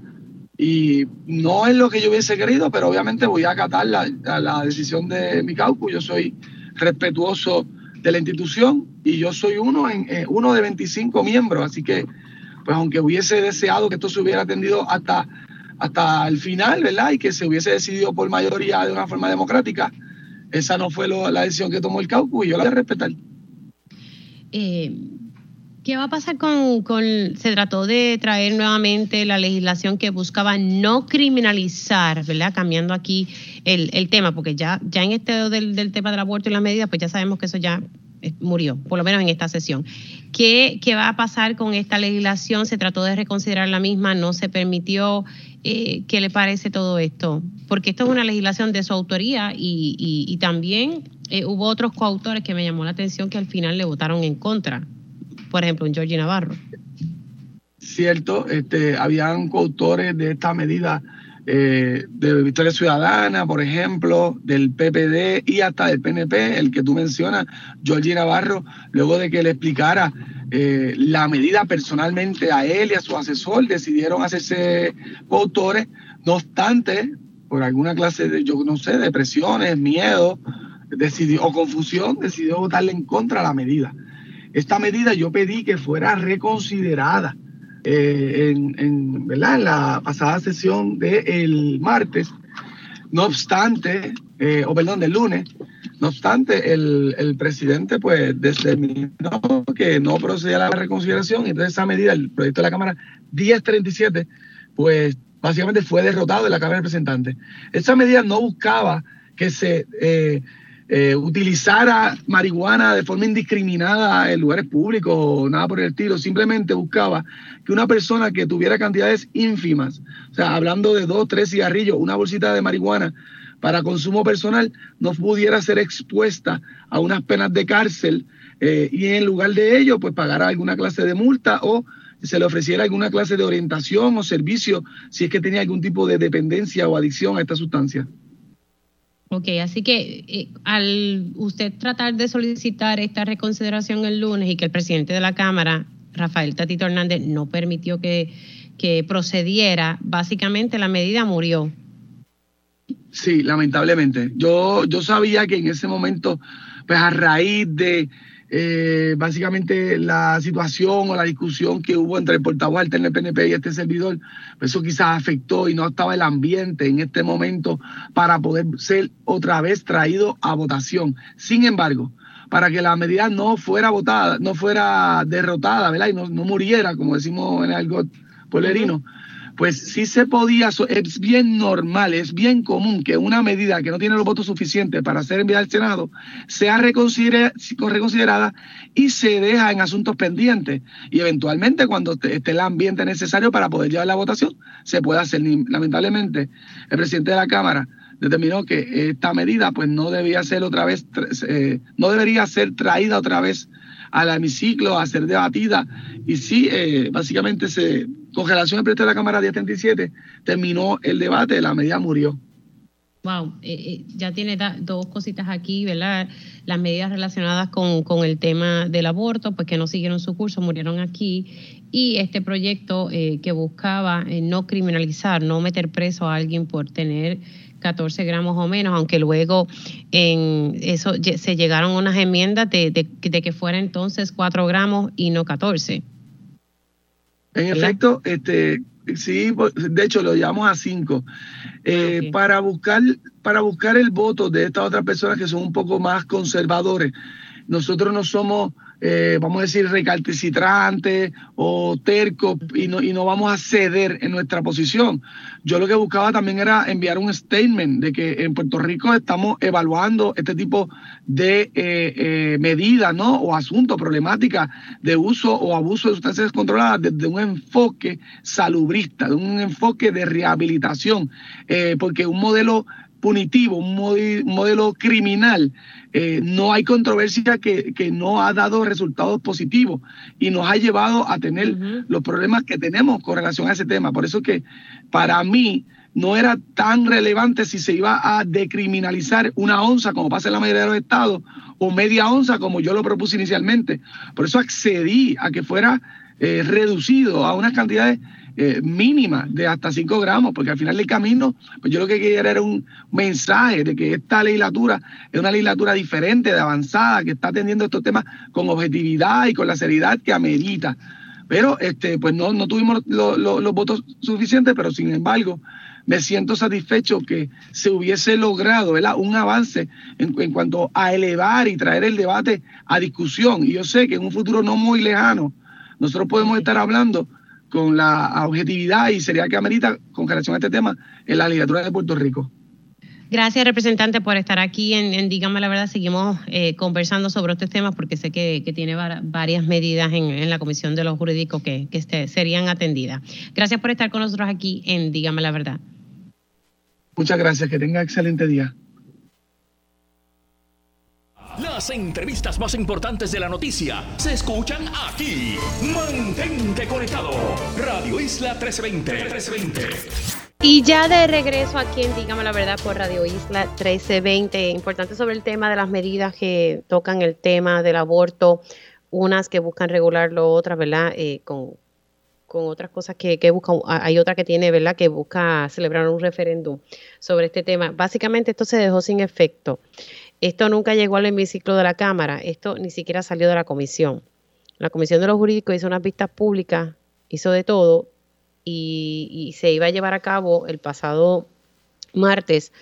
y no es lo que yo hubiese querido, pero obviamente voy a acatar la, la decisión de mi caucus. Yo soy respetuoso de la institución y yo soy uno, en, eh, uno de 25 miembros, así que pues aunque hubiese deseado que esto se hubiera atendido hasta, hasta el final, ¿verdad? Y que se hubiese decidido por mayoría de una forma democrática, esa no fue la decisión que tomó el caucus y yo la voy a respetar. Eh, ¿Qué va a pasar con, se trató de traer nuevamente la legislación que buscaba no criminalizar, ¿verdad? Cambiando aquí el, tema, porque ya, ya en este del, tema del aborto y la medida, pues ya sabemos que eso ya eh, murió, por lo menos en esta sesión. ¿Qué, va a pasar con esta legislación? ¿Se trató de reconsiderar la misma? ¿No se permitió? Eh, ¿Qué le parece todo esto? Porque esto es una legislación de su autoría y, también eh, hubo otros coautores que me llamó la atención que al final le votaron en contra. Por ejemplo, en Georgie Navarro. Cierto, este, habían coautores de esta medida eh, de Victoria Ciudadana, por ejemplo, del PPD y hasta del PNP, el que tú mencionas, Georgie Navarro, luego de que le explicara eh, la medida personalmente a él y a su asesor, decidieron hacerse coautores, no obstante, por alguna clase de, yo no sé, depresiones, miedo decidió, o confusión, decidió votarle en contra de la medida. Esta medida yo pedí que fuera reconsiderada eh, en, la pasada sesión del martes. No obstante, eh, o perdón, del lunes, no obstante, el, presidente pues determinó que no procedía a la reconsideración y entonces esa medida, el proyecto de la Cámara 1037, pues básicamente fue derrotado en la Cámara de Representantes. Esa medida no buscaba que se eh, eh, utilizara marihuana de forma indiscriminada en lugares públicos o nada por el estilo, simplemente buscaba que una persona que tuviera cantidades ínfimas, o sea, hablando de dos, tres cigarrillos, una bolsita de marihuana para consumo personal, no pudiera ser expuesta a unas penas de cárcel eh, y en lugar de ello, pues pagara alguna clase de multa o se le ofreciera alguna clase de orientación o servicio si es que tenía algún tipo de dependencia o adicción a esta sustancia. Ok, así que eh, al usted tratar de solicitar esta reconsideración el lunes y que el presidente de la Cámara, Rafael Tatito Hernández, no permitió que, que procediera, básicamente la medida murió. Sí, lamentablemente. Yo, yo sabía que en ese momento, pues a raíz de eh, básicamente la situación o la discusión que hubo entre el portavoz del PNP y este servidor, pues eso quizás afectó y no estaba el ambiente en este momento para poder ser otra vez traído a votación. Sin embargo, para que la medida no fuera votada, no fuera derrotada, ¿verdad? Y no, no muriera, como decimos en algo pueblerino, pues sí se podía, es bien normal, es bien común que una medida que no tiene los votos suficientes para ser enviada al Senado sea reconsiderada y se deja en asuntos pendientes. Y eventualmente, cuando esté el ambiente necesario para poder llevar la votación, se puede hacer. Lamentablemente, el presidente de la Cámara determinó que esta medida pues no debía ser otra vez, eh, no debería ser traída otra vez al hemiciclo a ser debatida. Y sí, eh, básicamente se con relación al proyecto de la Cámara 1037, terminó el debate, la medida murió. Wow, eh, eh, ya tiene dos cositas aquí, ¿verdad? Las medidas relacionadas con, el tema del aborto, pues que no siguieron su curso, murieron aquí. Y este proyecto eh, que buscaba no criminalizar, no meter preso a alguien por tener 14 gramos o menos, aunque luego en eso se llegaron unas enmiendas de, de, de que fuera entonces 4 gramos y no 14. En efecto, este, Sí, pues, de hecho lo llevamos a cinco. Eh, para, buscar, para buscar el voto de estas otras personas que son un poco más conservadores, nosotros no somos eh, vamos a decir, recalcitrante o terco y no, y no vamos a ceder en nuestra posición. Yo lo que buscaba también era enviar un statement de que en Puerto Rico estamos evaluando este tipo de eh, eh, medidas ¿no? o asuntos, problemáticas de uso o abuso de sustancias controladas desde un enfoque salubrista, de un enfoque de rehabilitación, porque un modelo punitivo, un modelo criminal, eh, no hay controversia que, no ha dado resultados positivos y nos ha llevado a tener los problemas que tenemos con relación a ese tema. Por eso que para mí no era tan relevante si se iba a decriminalizar una onza, como pasa en la mayoría de los estados, o media onza, como yo lo propuse inicialmente. Por eso accedí a que fuera eh, reducido a unas cantidades eh, mínima de hasta 5 gramos, porque al final del camino, pues yo lo que quería era un mensaje de que esta legislatura es una legislatura diferente, de avanzada, que está atendiendo estos temas con objetividad y con la seriedad que amerita. Pero este, pues no, no tuvimos los votos suficientes, pero sin embargo, me siento satisfecho que se hubiese logrado un avance en, cuanto a elevar y traer el debate a discusión. Y yo sé que en un futuro no muy lejano, nosotros podemos estar hablando con la objetividad y seriedad que amerita con relación a este tema en la legislatura de Puerto Rico. Gracias, representante, por estar aquí en, Dígame la Verdad. Seguimos eh, conversando sobre estos temas porque sé que, tiene varias medidas en, la Comisión de los Jurídicos que, que este, serían atendidas. Gracias por estar con nosotros aquí en Dígame la Verdad. Muchas gracias, que tenga excelente día. Las entrevistas más importantes de la noticia se escuchan aquí. Mantente conectado. Radio Isla 1320. 1320. Y ya de regreso aquí en Dígame la Verdad por Radio Isla 1320. Importante sobre el tema de las medidas que tocan el tema del aborto. Unas que buscan regularlo, otras, ¿verdad? Eh, con, con otras cosas que, que buscan. Hay otra que tiene, ¿verdad? Que busca celebrar un referéndum sobre este tema. Básicamente esto se dejó sin efecto. Esto nunca llegó al hemiciclo de la Cámara, esto ni siquiera salió de la comisión. La Comisión de los Jurídicos hizo unas vistas públicas, hizo de todo y, se iba a llevar a cabo el pasado martes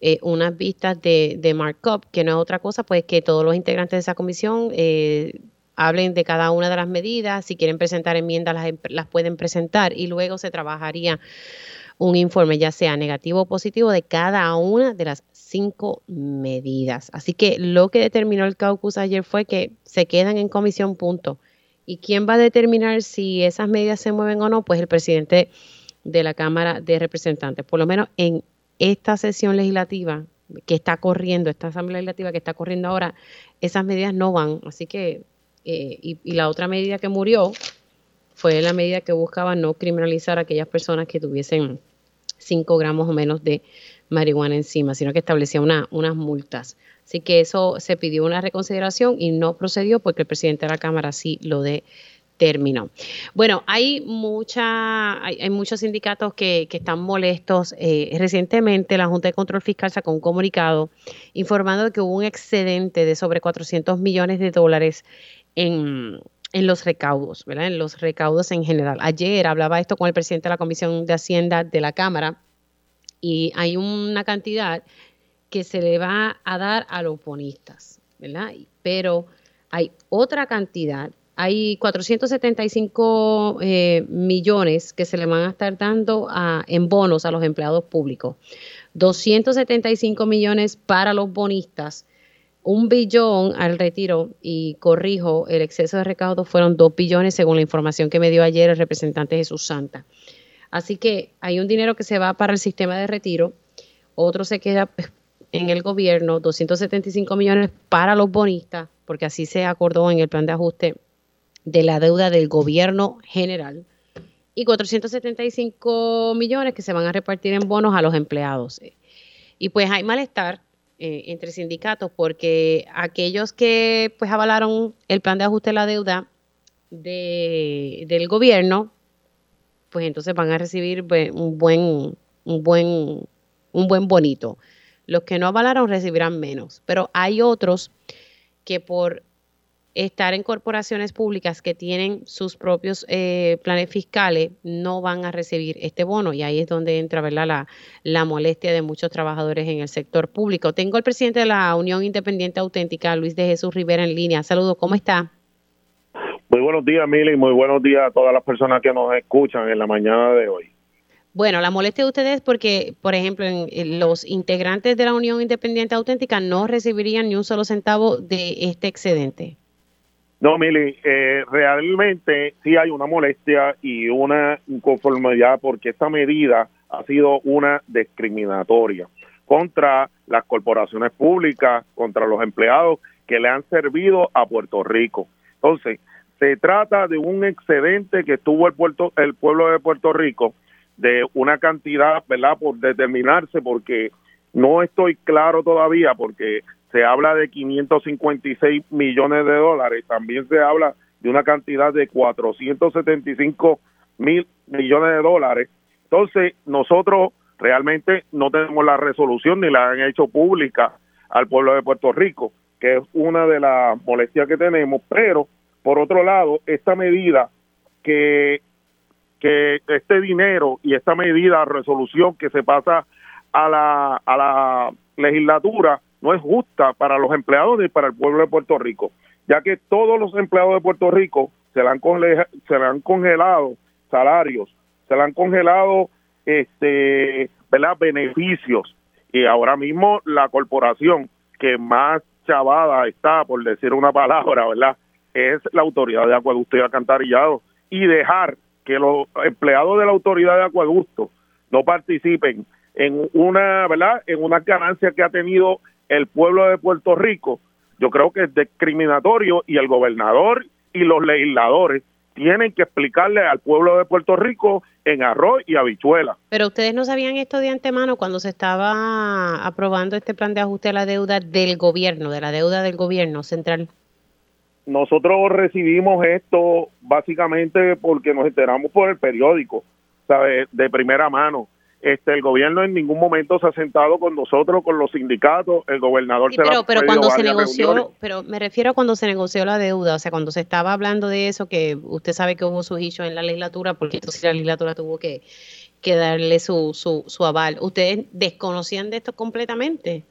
eh, unas vistas de, de, markup, que no es otra cosa, pues que todos los integrantes de esa comisión eh, hablen de cada una de las medidas, si quieren presentar enmiendas las, las pueden presentar y luego se trabajaría un informe ya sea negativo o positivo de cada una de las cinco medidas. Así que lo que determinó el caucus ayer fue que se quedan en comisión punto. ¿Y quién va a determinar si esas medidas se mueven o no? Pues el presidente de la Cámara de Representantes. Por lo menos en esta sesión legislativa que está corriendo, esta asamblea legislativa que está corriendo ahora, esas medidas no van. Así que, eh, y, la otra medida que murió fue la medida que buscaba no criminalizar a aquellas personas que tuviesen 5 gramos o menos de marihuana encima, sino que establecía una, unas multas. Así que eso se pidió una reconsideración y no procedió porque el presidente de la Cámara sí lo determinó. Bueno, hay, mucha, hay, muchos sindicatos que, están molestos. Eh, recientemente la Junta de Control Fiscal sacó un comunicado informando que hubo un excedente de sobre 400 millones de dólares en, en los recaudos, ¿verdad? En los recaudos en general. Ayer hablaba esto con el presidente de la Comisión de Hacienda de la Cámara y hay una cantidad que se le va a dar a los bonistas, ¿verdad? Pero hay otra cantidad, hay 475 eh, millones que se le van a estar dando a, en bonos a los empleados públicos, 275 millones para los bonistas, un billón al retiro y corrijo, el exceso de recaudo fueron 2 billones según la información que me dio ayer el representante Jesús Santa. Así que hay un dinero que se va para el sistema de retiro, otro se queda pues, en el gobierno, 275 millones para los bonistas, porque así se acordó en el plan de ajuste de la deuda del gobierno general, y 475 millones que se van a repartir en bonos a los empleados. Y pues hay malestar eh, entre sindicatos porque aquellos que pues avalaron el plan de ajuste de la deuda de, del gobierno pues entonces van a recibir un buen, un buen, un buen bonito. Los que no avalaron recibirán menos, pero hay otros que por estar en corporaciones públicas que tienen sus propios eh, planes fiscales no van a recibir este bono y ahí es donde entra ¿verdad? La, la molestia de muchos trabajadores en el sector público. Tengo al presidente de la Unión Independiente Auténtica, Luis de Jesús Rivera, en línea. Saludos, ¿cómo está? Muy buenos días, Mili, muy buenos días a todas las personas que nos escuchan en la mañana de hoy. Bueno, la molestia de ustedes porque, por ejemplo, los integrantes de la Unión Independiente Auténtica no recibirían ni un solo centavo de este excedente. No, Mili, eh, realmente sí hay una molestia y una inconformidad porque esta medida ha sido una discriminatoria contra las corporaciones públicas, contra los empleados que le han servido a Puerto Rico. Entonces, se trata de un excedente que tuvo el, puerto, el pueblo de Puerto Rico de una cantidad, ¿verdad?, por determinarse, porque no estoy claro todavía, porque se habla de 556 millones de dólares, también se habla de una cantidad de 475 mil millones de dólares. Entonces, nosotros realmente no tenemos la resolución ni la han hecho pública al pueblo de Puerto Rico, que es una de las molestias que tenemos, pero por otro lado, esta medida que que este dinero y esta medida, resolución que se pasa a la, a la legislatura no es justa para los empleados ni para el pueblo de Puerto Rico, ya que todos los empleados de Puerto Rico se le han, se le han congelado salarios, se le han congelado este, ¿verdad? beneficios y ahora mismo la corporación que más chavada está, por decir una palabra, ¿verdad? Es la autoridad de acueducto y alcantarillado y dejar que los empleados de la autoridad de acueducto no participen en una, ¿verdad? En una ganancia que ha tenido el pueblo de Puerto Rico, yo creo que es discriminatorio y el gobernador y los legisladores tienen que explicarle al pueblo de Puerto Rico en arroz y habichuela. Pero ustedes no sabían esto de antemano cuando se estaba aprobando este plan de ajuste a la deuda del gobierno, de la deuda del gobierno central. Nosotros recibimos esto básicamente porque nos enteramos por el periódico, ¿sabe? De primera mano. Este, el gobierno en ningún momento se ha sentado con nosotros, con los sindicatos, el gobernador se pero, pero cuando se negoció, pero me refiero a cuando se negoció la deuda, o sea, cuando se estaba hablando de eso, que usted sabe que hubo sus hechos en la legislatura, porque entonces la legislatura tuvo que, que darle su, su, su aval. ¿Ustedes desconocían de esto completamente?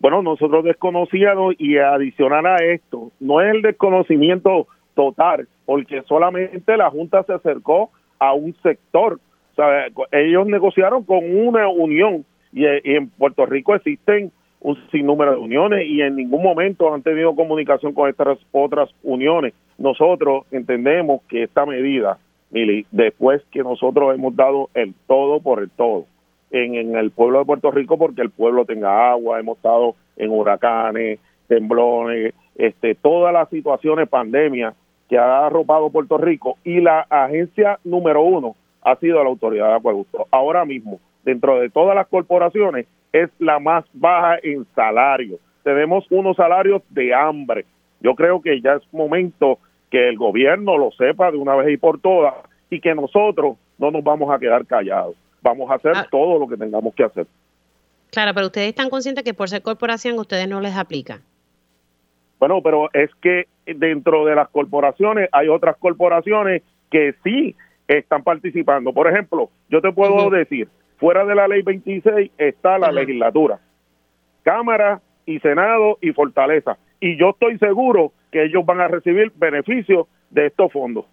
Bueno, nosotros desconocíamos y adicional a esto, no es el desconocimiento total, porque solamente la Junta se acercó a un sector. O ellos negociaron con una unión y, en Puerto Rico existen un sinnúmero de uniones y en ningún momento han tenido comunicación con estas otras uniones. Nosotros entendemos que esta medida, Mili, después que nosotros hemos dado el todo por el todo, en, el pueblo de Puerto Rico porque el pueblo tenga agua, hemos estado en huracanes, temblores, este, todas las situaciones, pandemia que ha arropado Puerto Rico y la agencia número uno ha sido la autoridad de acueducto. Ahora mismo, dentro de todas las corporaciones, es la más baja en salario. Tenemos unos salarios de hambre. Yo creo que ya es momento que el gobierno lo sepa de una vez y por todas y que nosotros no nos vamos a quedar callados vamos a hacer ah. todo lo que tengamos que hacer. Claro, pero ustedes están conscientes que por ser corporación ustedes no les aplica. Bueno, pero es que dentro de las corporaciones hay otras corporaciones que sí están participando. Por ejemplo, yo te puedo decir, fuera de la ley 26 está la legislatura, Cámara y Senado y Fortaleza. Y yo estoy seguro que ellos van a recibir beneficios de estos fondos.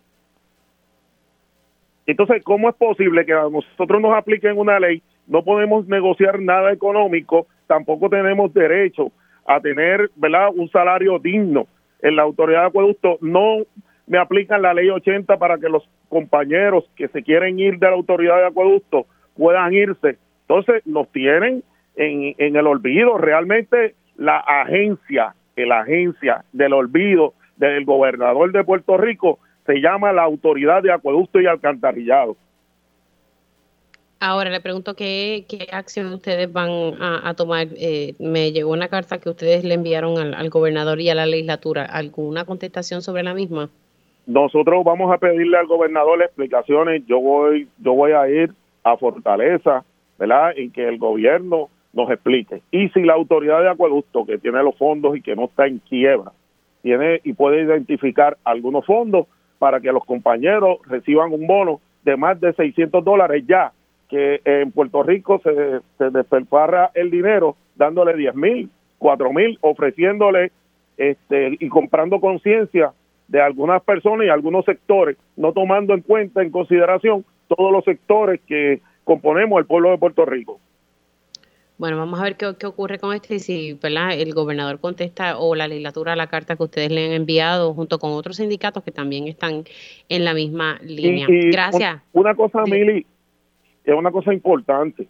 Entonces, ¿cómo es posible que a nosotros nos apliquen una ley? No podemos negociar nada económico, tampoco tenemos derecho a tener, ¿verdad?, un salario digno. En la autoridad de acueducto no me aplican la ley 80 para que los compañeros que se quieren ir de la autoridad de acueducto puedan irse. Entonces, nos tienen en, en el olvido. Realmente la agencia, la agencia del olvido del gobernador de Puerto Rico se llama la Autoridad de Acueducto y Alcantarillado. Ahora le pregunto qué, qué acción ustedes van a, tomar. Eh, me llegó una carta que ustedes le enviaron al, gobernador y a la legislatura. ¿Alguna contestación sobre la misma? Nosotros vamos a pedirle al gobernador explicaciones. Yo voy, yo voy a ir a Fortaleza, ¿verdad? Y que el gobierno nos explique. Y si la autoridad de acueducto, que tiene los fondos y que no está en quiebra, tiene y puede identificar algunos fondos para que los compañeros reciban un bono de más de 600 dólares ya, que en Puerto Rico se, se despilfarra el dinero dándole 10 mil, 4 mil, ofreciéndole este, y comprando conciencia de algunas personas y algunos sectores, no tomando en cuenta, en consideración, todos los sectores que componemos el pueblo de Puerto Rico. Bueno, vamos a ver qué, ocurre con esto y si el gobernador contesta o la legislatura la carta que ustedes le han enviado junto con otros sindicatos que también están en la misma línea. Gracias. Una cosa, Mili, es una cosa importante.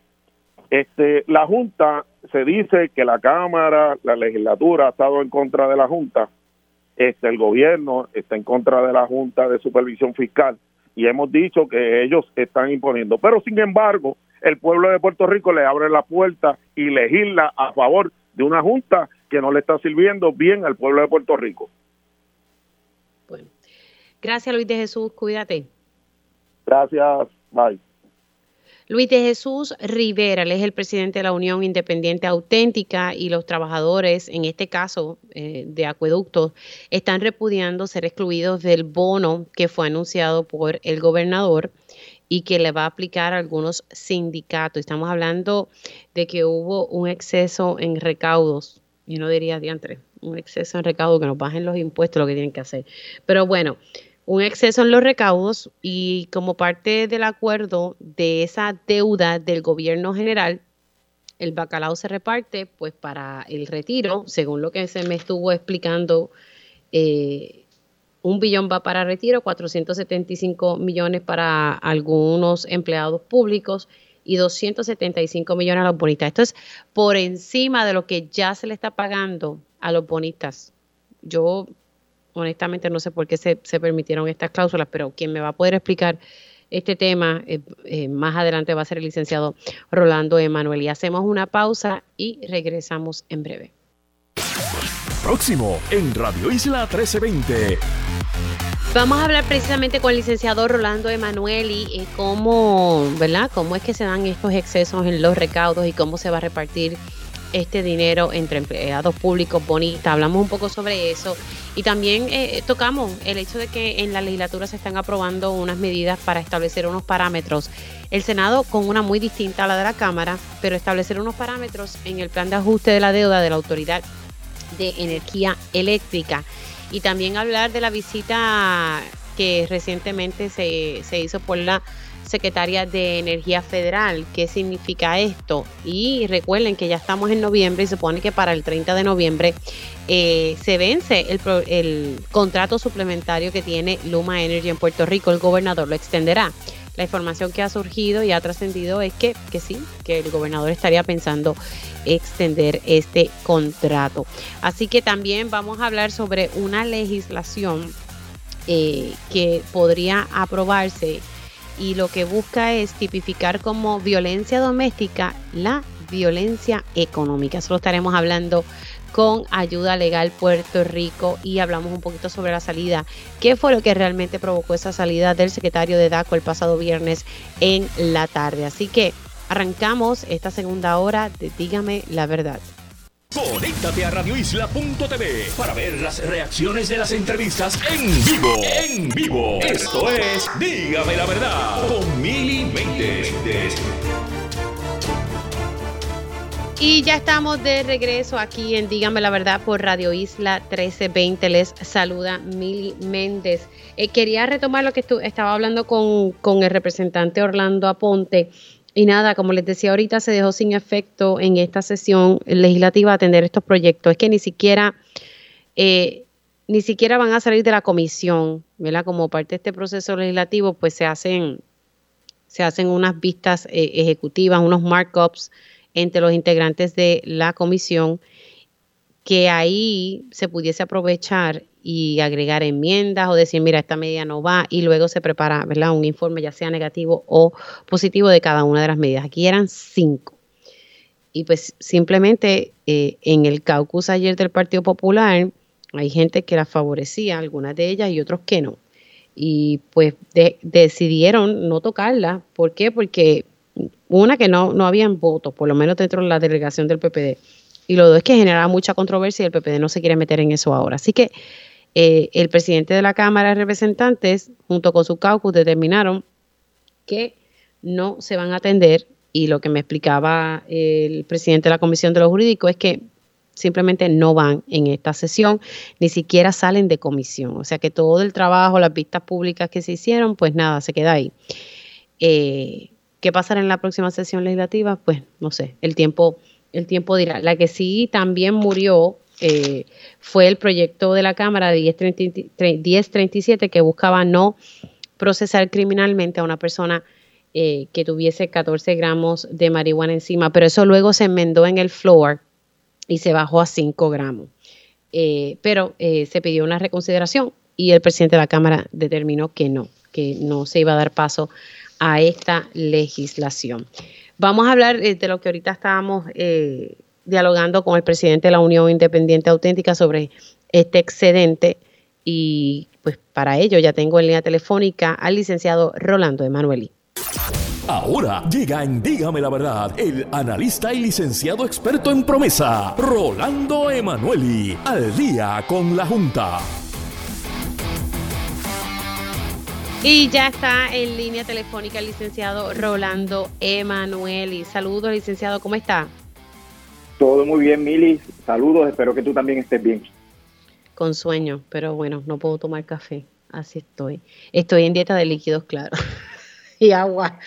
Este, la Junta se dice que la Cámara, la legislatura ha estado en contra de la Junta, este, el gobierno está en contra de la Junta de Supervisión Fiscal y hemos dicho que ellos están imponiendo. Pero sin embargo, el pueblo de Puerto Rico le abre la puerta y legisla a favor de una junta que no le está sirviendo bien al pueblo de Puerto Rico. Bueno, gracias Luis de Jesús, cuídate. Gracias, bye. Luis de Jesús Rivera, él es el presidente de la Unión Independiente Auténtica y los trabajadores, en este caso eh, de acueductos, están repudiando ser excluidos del bono que fue anunciado por el gobernador y que le va a aplicar a algunos sindicatos. Estamos hablando de que hubo un exceso en recaudos, y no diría diantre, un exceso en recaudos, que nos bajen los impuestos, lo que tienen que hacer. Pero bueno, un exceso en los recaudos y como parte del acuerdo de esa deuda del gobierno general, el bacalao se reparte pues para el retiro, según lo que se me estuvo explicando eh, un billón va para retiro, 475 millones para algunos empleados públicos y 275 millones a los bonistas. Esto es por encima de lo que ya se le está pagando a los bonistas. Yo honestamente no sé por qué se, permitieron estas cláusulas, pero quien me va a poder explicar este tema eh, eh, más adelante va a ser el licenciado Rolando Emanuel. Y hacemos una pausa y regresamos en breve. Próximo en Radio Isla 1320. Vamos a hablar precisamente con el licenciado Rolando Emanuel y cómo, ¿verdad? Cómo es que se dan estos excesos en los recaudos y cómo se va a repartir este dinero entre empleados públicos bonitas. Hablamos un poco sobre eso y también eh, tocamos el hecho de que en la legislatura se están aprobando unas medidas para establecer unos parámetros. El Senado con una muy distinta a la de la Cámara, pero establecer unos parámetros en el plan de ajuste de la deuda de la Autoridad de Energía Eléctrica y también hablar de la visita que recientemente se, se hizo por la secretaria de Energía Federal. ¿Qué significa esto? Y recuerden que ya estamos en noviembre y supone que para el 30 de noviembre eh, se vence el, el contrato suplementario que tiene Luma Energy en Puerto Rico. El gobernador lo extenderá. La información que ha surgido y ha trascendido es que, que sí, que el gobernador estaría pensando extender este contrato. Así que también vamos a hablar sobre una legislación eh, que podría aprobarse y lo que busca es tipificar como violencia doméstica la violencia económica. Eso lo estaremos hablando con Ayuda Legal Puerto Rico y hablamos un poquito sobre la salida. ¿Qué fue lo que realmente provocó esa salida del secretario de DACO el pasado viernes en la tarde? Así que arrancamos esta segunda hora de Dígame la verdad. Conéctate a radioisla.tv para ver las reacciones de las entrevistas en vivo. En vivo. Esto es Dígame la verdad con Mili Méndez. Y ya estamos de regreso aquí en Dígame la verdad por Radio Isla 1320. Les saluda Mili Méndez. Eh, quería retomar lo que estaba hablando con, con el representante Orlando Aponte y nada, como les decía ahorita, se dejó sin efecto en esta sesión legislativa atender estos proyectos. Es que ni siquiera, eh, ni siquiera van a salir de la comisión, ¿verdad? Como parte de este proceso legislativo, pues se hacen, se hacen unas vistas eh, ejecutivas, unos markups entre los integrantes de la comisión que ahí se pudiese aprovechar y agregar enmiendas o decir, mira, esta medida no va y luego se prepara un informe ya sea negativo o positivo de cada una de las medidas. Aquí eran cinco. Y pues simplemente eh, en el caucus ayer del Partido Popular hay gente que las favorecía, algunas de ellas y otros que no. Y pues decidieron no tocarla. ¿Por qué? Porque una que no, no habían votos, por lo menos dentro de la delegación del PPD. Y lo dos es que generaba mucha controversia y el PPD no se quiere meter en eso ahora. Así que eh, el presidente de la Cámara de Representantes, junto con su caucus, determinaron que no se van a atender y lo que me explicaba el presidente de la Comisión de los Jurídicos es que simplemente no van en esta sesión, ni siquiera salen de comisión. O sea que todo el trabajo, las vistas públicas que se hicieron, pues nada, se queda ahí. Eh, ¿Qué pasará en la próxima sesión legislativa? Pues no sé, el tiempo, el tiempo dirá. La que sí también murió eh, fue el proyecto de la Cámara de 1037 que buscaba no procesar criminalmente a una persona eh, que tuviese 14 gramos de marihuana encima, pero eso luego se enmendó en el floor y se bajó a 5 gramos. Eh, pero se pidió una reconsideración y el presidente de la Cámara determinó que no, que no se iba a dar paso a esta legislación. Vamos a hablar de lo que ahorita estábamos dialogando con el presidente de la Unión Independiente Auténtica sobre este excedente y pues para ello ya tengo en línea telefónica al licenciado Rolando Emanueli. Ahora llega en Dígame la Verdad el analista y licenciado experto en promesa, Rolando Emanueli, al día con la Junta. Y ya está en línea telefónica el licenciado Rolando Emanueli. Saludos, licenciado, ¿cómo está? Todo muy bien, Mili. Saludos, espero que tú también estés bien. Con sueño, pero bueno, no puedo tomar café. Así estoy. Estoy en dieta de líquidos, claro. <laughs> y agua.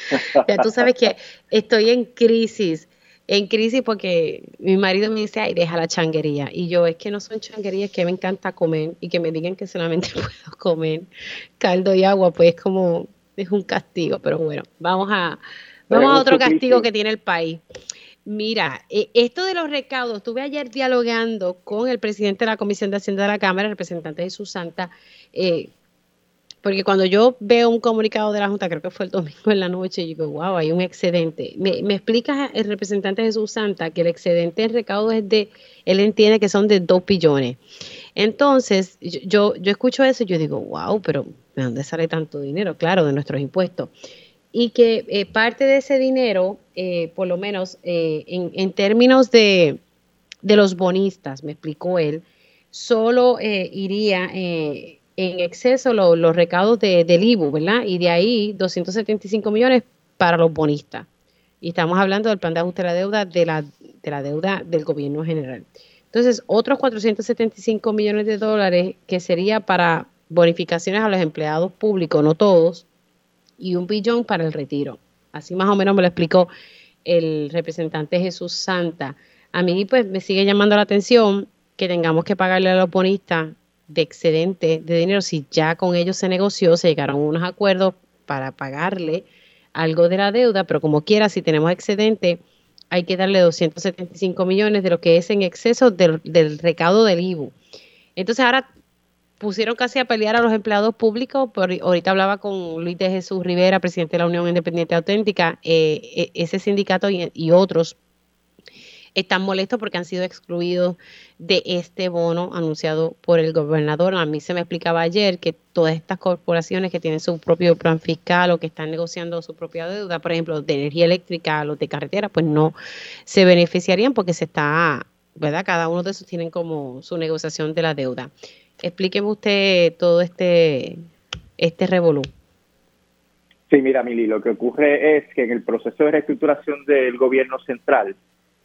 Ya tú sabes que estoy en crisis. En crisis porque mi marido me dice, ay, deja la changuería. Y yo, es que no son changuerías, que me encanta comer y que me digan que solamente <laughs> puedo comer caldo y agua, pues como es un castigo. Pero bueno, vamos a, vamos a otro castigo que tiene el país. Mira, eh, esto de los recaudos, estuve ayer dialogando con el presidente de la Comisión de Hacienda de la Cámara, el representante Jesús Santa, eh, porque cuando yo veo un comunicado de la Junta, creo que fue el domingo en la noche, yo digo, wow, hay un excedente. Me, me explica el representante Jesús Santa que el excedente de recaudos es de, él entiende que son de 2 billones. Entonces, yo, yo escucho eso y yo digo, wow, pero ¿de dónde sale tanto dinero? Claro, de nuestros impuestos y que eh, parte de ese dinero, eh, por lo menos eh, en, términos de, los bonistas, me explicó él, solo iría en exceso los recaudos de, del IBU, ¿verdad? Y de ahí 275 millones para los bonistas. Y estamos hablando del plan de ajuste de la deuda de la, de la deuda del gobierno general. Entonces, otros 475 millones de dólares que sería para bonificaciones a los empleados públicos, no todos, y un billón para el retiro. Así más o menos me lo explicó el representante Jesús Santa. A mí pues me sigue llamando la atención que tengamos que pagarle a los bonistas de excedente de dinero si ya con ellos se negoció, se llegaron a unos acuerdos para pagarle algo de la deuda, pero como quiera, si tenemos excedente, hay que darle 275 millones de lo que es en exceso del, del recaudo del IBU. Entonces ahora pusieron casi a pelear a los empleados públicos. Por, ahorita hablaba con Luis de Jesús Rivera, presidente de la Unión Independiente Auténtica. Eh, e, ese sindicato y, otros están molestos porque han sido excluidos de este bono anunciado por el gobernador. A mí se me explicaba ayer que todas estas corporaciones que tienen su propio plan fiscal o que están negociando su propia deuda, por ejemplo, de energía eléctrica, los de carretera, pues no se beneficiarían porque se está, ¿verdad? Cada uno de esos tienen como su negociación de la deuda. Explíqueme usted todo este, este revolú. Sí, mira, Mili, lo que ocurre es que en el proceso de reestructuración del gobierno central,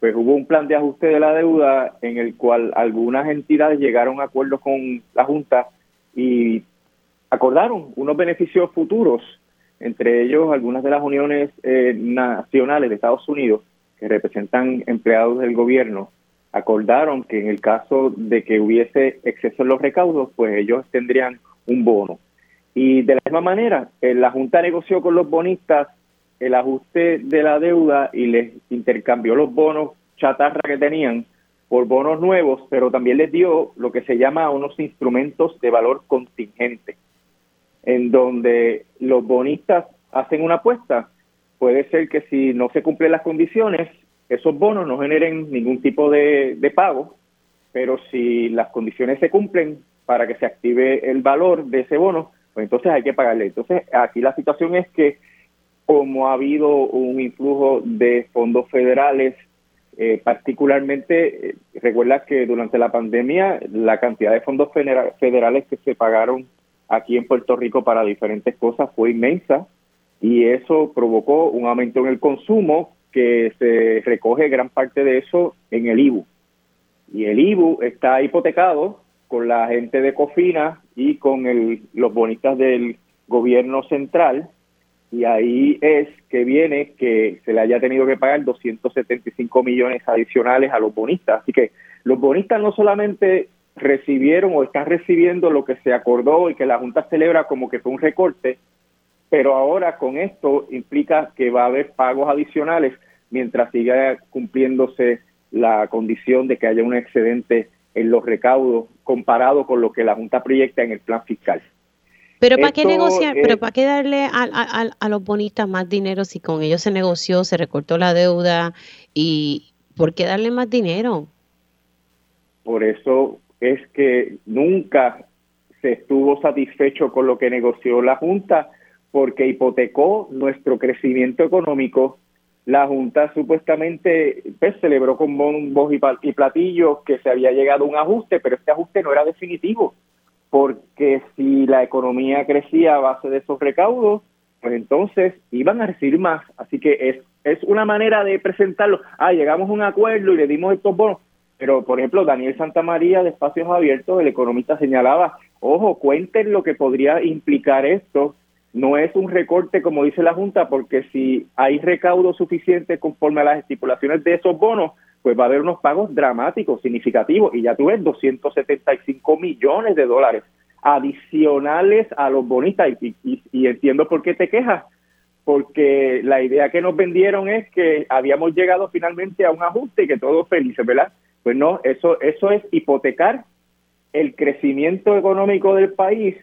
pues hubo un plan de ajuste de la deuda en el cual algunas entidades llegaron a acuerdos con la Junta y acordaron unos beneficios futuros, entre ellos algunas de las uniones eh, nacionales de Estados Unidos que representan empleados del gobierno acordaron que en el caso de que hubiese exceso en los recaudos, pues ellos tendrían un bono. Y de la misma manera, eh, la Junta negoció con los bonistas el ajuste de la deuda y les intercambió los bonos chatarra que tenían por bonos nuevos, pero también les dio lo que se llama unos instrumentos de valor contingente, en donde los bonistas hacen una apuesta. Puede ser que si no se cumplen las condiciones, esos bonos no generen ningún tipo de, pago, pero si las condiciones se cumplen para que se active el valor de ese bono, pues entonces hay que pagarle. Entonces, aquí la situación es que como ha habido un influjo de fondos federales Eh, particularmente, eh, recuerda que durante la pandemia la cantidad de fondos federales que se pagaron aquí en Puerto Rico para diferentes cosas fue inmensa y eso provocó un aumento en el consumo que se recoge gran parte de eso en el IBU. Y el IBU está hipotecado con la gente de Cofina y con el, los bonistas del gobierno central y ahí es que viene que se le haya tenido que pagar 275 millones adicionales a los bonistas. Así que los bonistas no solamente recibieron o están recibiendo lo que se acordó y que la Junta celebra como que fue un recorte, pero ahora con esto implica que va a haber pagos adicionales mientras siga cumpliéndose la condición de que haya un excedente en los recaudos comparado con lo que la Junta proyecta en el plan fiscal. Pero ¿para qué negociar? ¿Pero para qué darle a, a, los bonistas más dinero si con ellos se negoció, se recortó la deuda y ¿por qué darle más dinero? Por eso es que nunca se estuvo satisfecho con lo que negoció la Junta porque hipotecó nuestro crecimiento económico. La Junta supuestamente pues, celebró con bombos y platillos que se había llegado a un ajuste, pero este ajuste no era definitivo porque si la economía crecía a base de esos recaudos, pues entonces iban a recibir más. Así que es, es una manera de presentarlo. Ah, llegamos a un acuerdo y le dimos estos bonos. Pero, por ejemplo, Daniel Santamaría de Espacios Abiertos, el economista, señalaba, ojo, cuenten lo que podría implicar esto. No es un recorte, como dice la Junta, porque si hay recaudo suficiente conforme a las estipulaciones de esos bonos, pues va a haber unos pagos dramáticos, significativos, y ya tú ves 275 millones de dólares adicionales a los bonistas, y, entiendo por qué te quejas, porque la idea que nos vendieron es que habíamos llegado finalmente a un ajuste y que todos felices, ¿verdad? Pues no, eso, eso es hipotecar el crecimiento económico del país,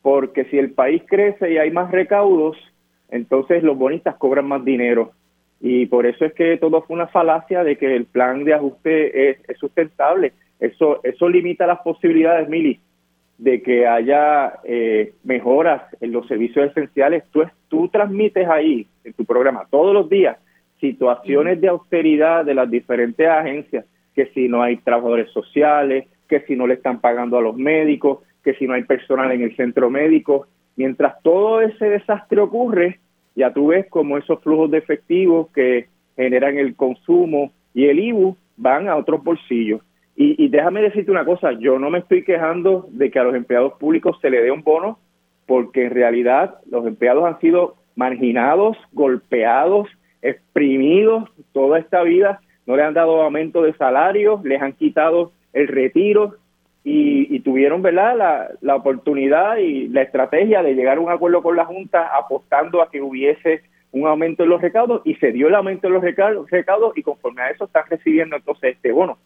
porque si el país crece y hay más recaudos, entonces los bonistas cobran más dinero y por eso es que todo fue una falacia de que el plan de ajuste es, sustentable. Eso, eso limita las posibilidades, Mili, de que haya eh, mejoras en los servicios esenciales. Tú, tú transmites ahí, en tu programa, todos los días, situaciones de austeridad de las diferentes agencias, que si no hay trabajadores sociales, que si no le están pagando a los médicos, que si no hay personal en el centro médico. Mientras todo ese desastre ocurre, ya tú ves como esos flujos de efectivo que generan el consumo y el IBU van a otros bolsillos. Y, déjame decirte una cosa, yo no me estoy quejando de que a los empleados públicos se le dé un bono, porque en realidad los empleados han sido marginados, golpeados, exprimidos toda esta vida, no le han dado aumento de salario, les han quitado el retiro, y, tuvieron ¿verdad? La, la, oportunidad y la estrategia de llegar a un acuerdo con la Junta apostando a que hubiese un aumento en los recaudos y se dio el aumento en los recaudos y conforme a eso están recibiendo entonces este bono.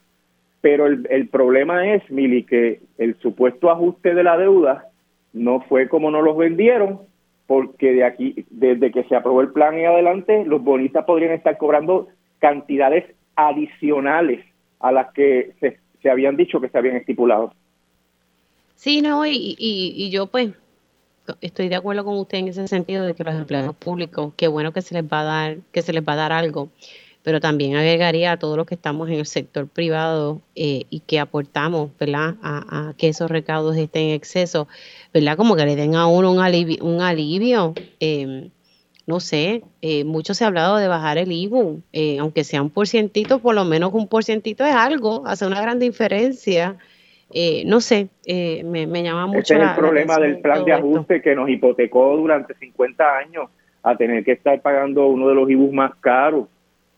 Pero el, el problema es, Mili, que el supuesto ajuste de la deuda no fue como nos los vendieron, porque de aquí, desde que se aprobó el plan y adelante, los bonistas podrían estar cobrando cantidades adicionales a las que se se habían dicho que se habían estipulado. Sí, no, y, y, yo pues estoy de acuerdo con usted en ese sentido de que los empleados públicos, qué bueno que se les va a dar, que se les va a dar algo, pero también agregaría a todos los que estamos en el sector privado eh, y que aportamos, ¿verdad? A, que esos recaudos estén en exceso, ¿verdad? Como que le den a uno un alivio, un alivio eh, no sé, eh, mucho se ha hablado de bajar el IBU, eh, aunque sea un porcientito, por lo menos un porcientito es algo, hace una gran diferencia. Eh, no sé, me, llama mucho. Ese es el problema del plan de ajuste que nos hipotecó durante 50 años a tener que estar pagando uno de los IBUs más caros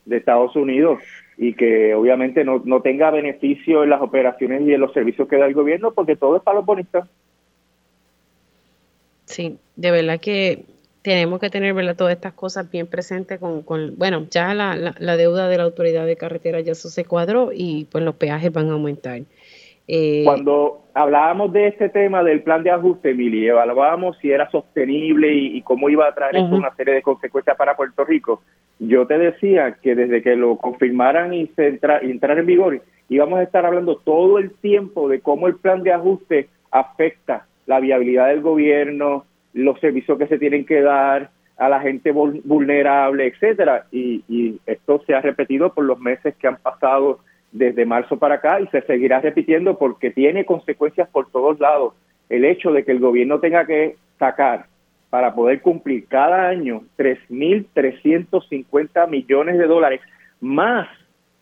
de Estados Unidos y que obviamente no, no tenga beneficio en las operaciones y en los servicios que da el gobierno porque todo es para los bonistas. Sí, de verdad que tenemos que tener ¿verdad? todas estas cosas bien presentes con, con bueno, ya la, la, deuda de la autoridad de carretera ya eso se cuadró y pues los peajes van a aumentar. Eh, Cuando hablábamos de este tema del plan de ajuste, Mili, evaluábamos si era sostenible y, cómo iba a traer una serie de consecuencias para Puerto Rico. Yo te decía que desde que lo confirmaran y se entra, entrar en vigor, íbamos a estar hablando todo el tiempo de cómo el plan de ajuste afecta la viabilidad del gobierno, los servicios que se tienen que dar, a la gente vulnerable, etcétera. Y, y esto se ha repetido por los meses que han pasado desde marzo para acá y se seguirá repitiendo porque tiene consecuencias por todos lados. El hecho de que el gobierno tenga que sacar para poder cumplir cada año 3.350 millones de dólares más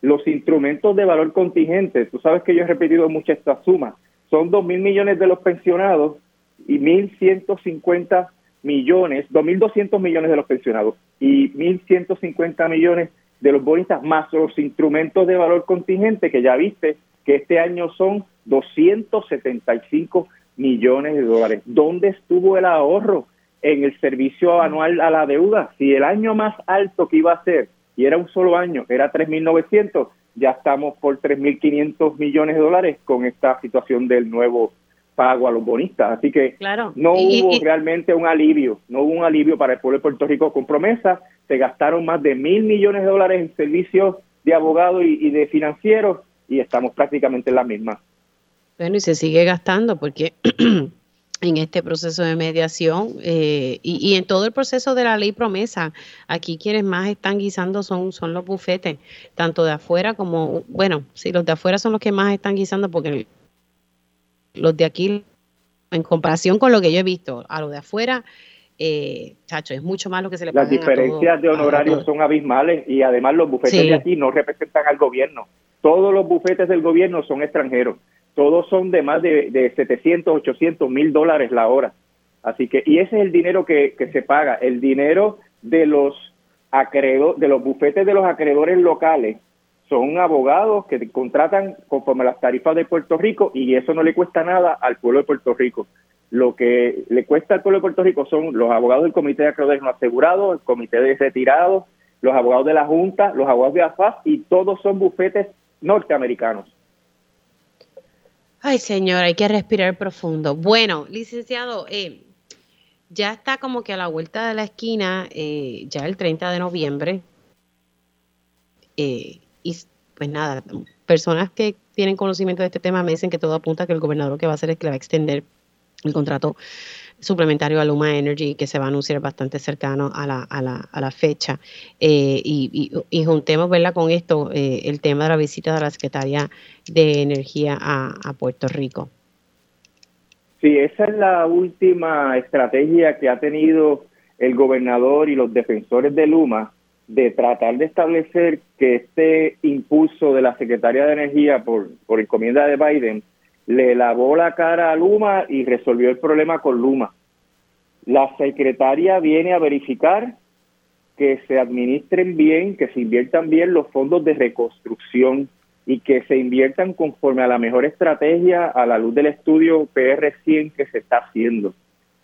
los instrumentos de valor contingente. Tú sabes que yo he repetido mucho esta suma. Son 2.000 millones de los pensionados y 1.150 millones, 2.200 millones de los pensionados y 1.150 millones de los bonistas, más los instrumentos de valor contingente que ya viste que este año son 275 millones de dólares. ¿Dónde estuvo el ahorro en el servicio anual a la deuda? Si el año más alto que iba a ser, y era un solo año, era 3.900, ya estamos por 3.500 millones de dólares con esta situación del nuevo pago a los bonistas. Así que no hubo realmente un alivio, no hubo un alivio para el pueblo de Puerto Rico con promesa. Se gastaron más de mil millones de dólares en servicios de abogados y, de financieros y estamos prácticamente en la misma. Bueno, y se sigue gastando porque <clears throat> en este proceso de mediación eh, y, en todo el proceso de la ley promesa, aquí quienes más están guisando son, son los bufetes, tanto de afuera como, bueno, sí, los de afuera son los que más están guisando porque los de aquí, en comparación con lo que yo he visto, a los de afuera, eh, chacho, es mucho más lo que se le Las diferencias de honorarios son abismales y además los bufetes de aquí no representan al gobierno. Todos los bufetes del gobierno son extranjeros. Todos son de más de, de 700, 800 mil dólares la hora. Así que, y ese es el dinero que, que se paga, el dinero de los acreedores, de los bufetes de los acreedores locales son abogados que contratan conforme a las tarifas de Puerto Rico y eso no le cuesta nada al pueblo de Puerto Rico. Lo que le cuesta al pueblo de Puerto Rico son los abogados del Comité de Acreedores No Asegurados, el Comité de Retirados, los abogados de la Junta, los abogados de AFAS y todos son bufetes norteamericanos. Ay, señor, hay que respirar profundo. Bueno, licenciado, eh, ya está como que a la vuelta de la esquina, eh, ya el 30 de noviembre. Eh, y pues nada, personas que tienen conocimiento de este tema me dicen que todo apunta a que el gobernador lo que va a hacer es que le va a extender el contrato suplementario a Luma Energy que se va a anunciar bastante cercano a la, a la, a la fecha. Eh, y, y, juntemos ¿verdad? con esto eh, el tema de la visita de la Secretaría de Energía a Puerto Rico. Sí, esa es la última estrategia que ha tenido el gobernador y los defensores de Luma de tratar de establecer que este impulso de la Secretaría de Energía por, por encomienda de Biden le lavó la cara a Luma y resolvió el problema con Luma. La secretaria viene a verificar que se administren bien, que se inviertan bien los fondos de reconstrucción y que se inviertan conforme a la mejor estrategia a la luz del estudio PR100 que se está haciendo.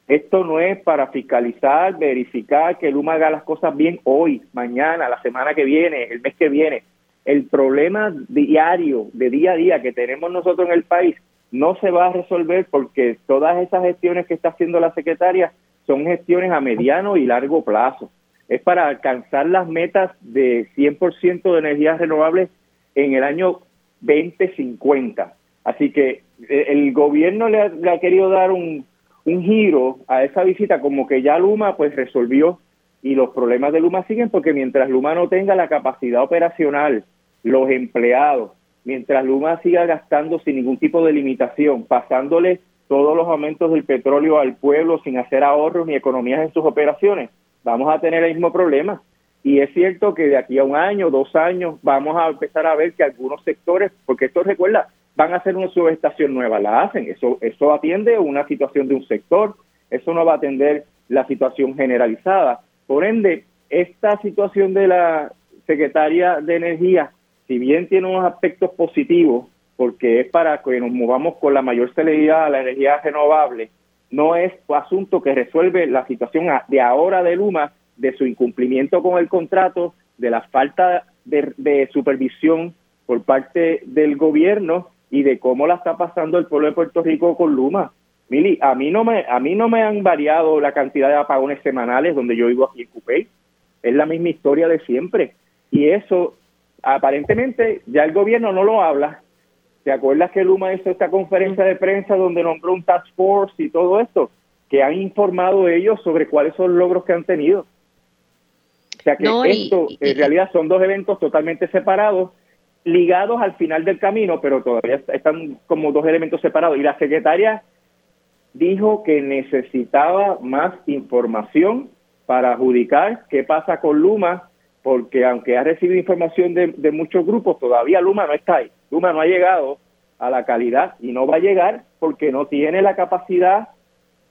Esto no es para fiscalizar, verificar que Luma haga las cosas bien hoy, mañana, la semana que viene, el mes que viene. El problema diario, de día a día que tenemos nosotros en el país, no se va a resolver porque todas esas gestiones que está haciendo la secretaria son gestiones a mediano y largo plazo. Es para alcanzar las metas de 100% de energías renovables en el año 2050. Así que eh, el gobierno le ha querido dar un, un giro a esa visita como que ya Luma pues resolvió y los problemas de Luma siguen porque mientras Luma no tenga la capacidad operacional, los empleados, mientras Luma siga gastando sin ningún tipo de limitación, pasándole todos los aumentos del petróleo al pueblo sin hacer ahorros ni economías en sus operaciones, vamos a tener el mismo problema. Y es cierto que de aquí a un año, dos años, vamos a empezar a ver que algunos sectores, porque esto recuerda, van a hacer una subestación nueva, la hacen, eso, eso atiende una situación de un sector, eso no va a atender la situación generalizada. Por ende, esta situación de la Secretaria de Energía, si bien tiene unos aspectos positivos, porque es para que nos movamos con la mayor celeridad a la energía renovable, no es asunto que resuelve la situación de ahora de Luma, de su incumplimiento con el contrato, de la falta de, de supervisión por parte del gobierno y de cómo la está pasando el pueblo de Puerto Rico con Luma. Mili, a mí no me a mí no me han variado la cantidad de apagones semanales donde yo vivo aquí en Cupey. Es la misma historia de siempre. Y eso aparentemente ya el gobierno no lo habla. ¿Te acuerdas que Luma hizo esta conferencia de prensa donde nombró un task force y todo esto? Que han informado ellos sobre cuáles son los logros que han tenido. O sea que esto en realidad son dos eventos totalmente separados, ligados al final del camino, pero todavía están como dos elementos separados. Y la secretaria dijo que necesitaba más información para adjudicar qué pasa con Luma, porque aunque ha recibido información de, muchos grupos, todavía Luma no está ahí. Luma no ha llegado a la calidad y no va a llegar porque no tiene la capacidad,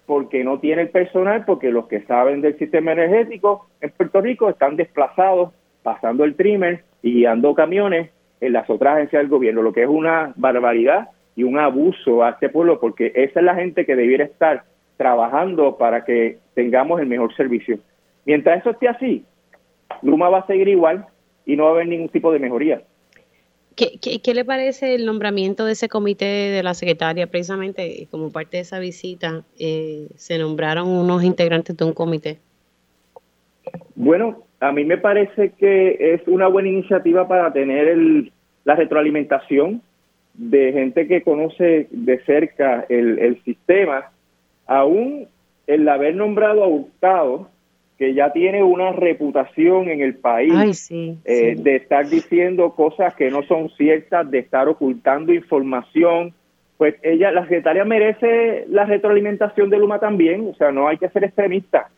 porque no tiene el personal, porque los que saben del sistema energético en Puerto Rico están desplazados, pasando el trimmer y guiando camiones en las otras agencias del gobierno, lo que es una barbaridad y un abuso a este pueblo, porque esa es la gente que debiera estar trabajando para que tengamos el mejor servicio. Mientras eso esté así, Luma va a seguir igual y no va a haber ningún tipo de mejoría. ¿Qué, le parece el nombramiento de ese comité de la secretaria? Precisamente como parte de esa visita, eh, se nombraron unos integrantes de un comité. Bueno, a mí me parece que es una buena iniciativa para tener el, la retroalimentación de gente que conoce de cerca el, el sistema, aún el haber nombrado a Hurtado, que ya tiene una reputación en el país eh, de estar diciendo cosas que no son ciertas, de estar ocultando información, pues ella, la secretaria merece la retroalimentación de Luma también, o sea, no hay que ser extremista.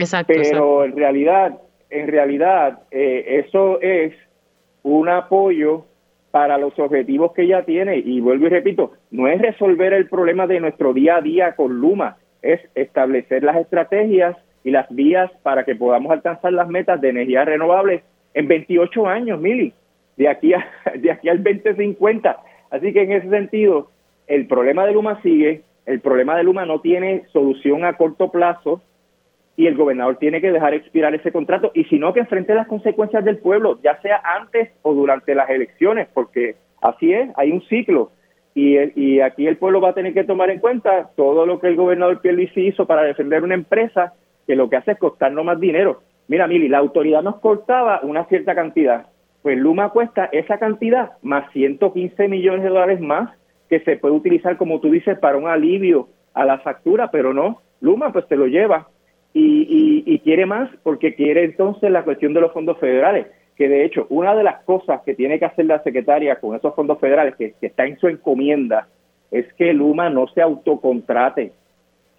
Exacto. Pero en realidad, en realidad, eh, eso es un apoyo para los objetivos que ella tiene. Y vuelvo y repito, no es resolver el problema de nuestro día a día con Luma, es establecer las estrategias y las vías para que podamos alcanzar las metas de energías renovables en 28 años, Mili, de aquí, a, <laughs> de aquí al 2050. Así que en ese sentido, el problema de Luma sigue, el problema de Luma no tiene solución a corto plazo y el gobernador tiene que dejar expirar ese contrato y si no que enfrente las consecuencias del pueblo, ya sea antes o durante las elecciones, porque así es, hay un ciclo. Y, y aquí el pueblo va a tener que tomar en cuenta todo lo que el gobernador Pierluisi hizo para defender una empresa que lo que hace es costarnos más dinero. Mira, Mili, la autoridad nos cortaba una cierta cantidad, pues Luma cuesta esa cantidad más 115 millones de dólares más que se puede utilizar, como tú dices, para un alivio a la factura, pero no, Luma pues se lo lleva y, y, quiere más porque quiere entonces la cuestión de los fondos federales, que de hecho una de las cosas que tiene que hacer la secretaria con esos fondos federales, que, que está en su encomienda, es que Luma no se autocontrate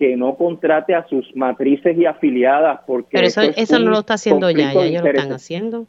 que no contrate a sus matrices y afiliadas porque pero eso, eso, no lo está haciendo ya, ya ellos lo están haciendo.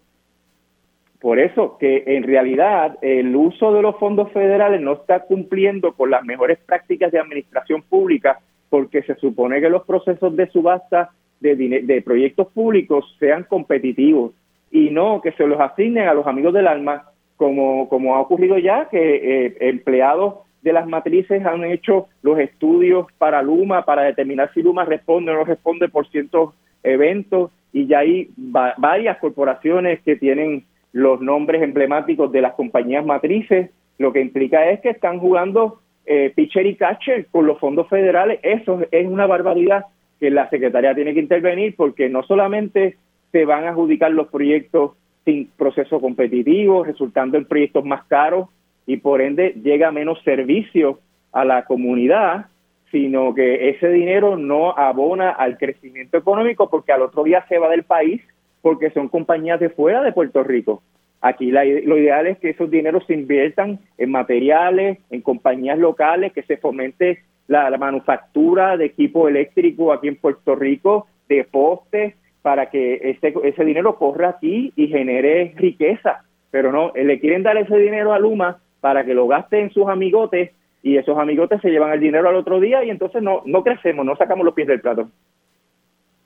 Por eso que en realidad el uso de los fondos federales no está cumpliendo con las mejores prácticas de administración pública porque se supone que los procesos de subasta de, proyectos públicos sean competitivos y no que se los asignen a los amigos del alma como, como ha ocurrido ya que eh, empleados de las matrices han hecho los estudios para Luma para determinar si Luma responde o no responde por ciertos eventos y ya hay varias corporaciones que tienen los nombres emblemáticos de las compañías matrices, lo que implica es que están jugando eh, pitcher y catcher con los fondos federales. Eso es una barbaridad que la Secretaría tiene que intervenir porque no solamente se van a adjudicar los proyectos sin proceso competitivo, resultando en proyectos más caros, y por ende llega menos servicio a la comunidad, sino que ese dinero no abona al crecimiento económico porque al otro día se va del país porque son compañías de fuera de Puerto Rico. Aquí lo ideal es que esos dineros se inviertan en materiales, en compañías locales, que se fomente la, la manufactura de equipo eléctrico aquí en Puerto Rico, de postes, para que ese, ese dinero corra aquí y genere riqueza. Pero no, le quieren dar ese dinero a Luma para que lo gaste en sus amigotes y esos amigotes se llevan el dinero al otro día y entonces no, no crecemos, no sacamos los pies del plato.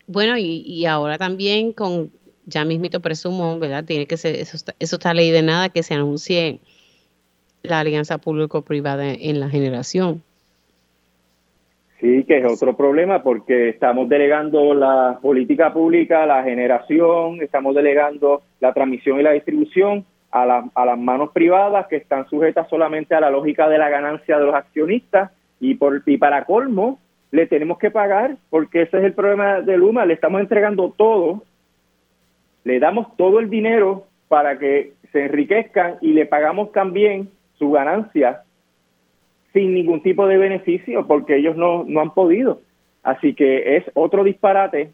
Bueno, y, y ahora también con, ya mismito presumo, ¿verdad? Tiene que ser, eso está, eso está ley de nada que se anuncie la alianza público-privada en la generación. Sí, que es otro problema porque estamos delegando la política pública, la generación, estamos delegando la transmisión y la distribución a, a las manos privadas que están sujetas solamente a la lógica de la ganancia de los accionistas y, por, y para colmo le tenemos que pagar porque ese es el problema de Luma, le estamos entregando todo, le damos todo el dinero para que se enriquezcan y le pagamos también su ganancia sin ningún tipo de beneficio porque ellos no, no han podido. Así que es otro disparate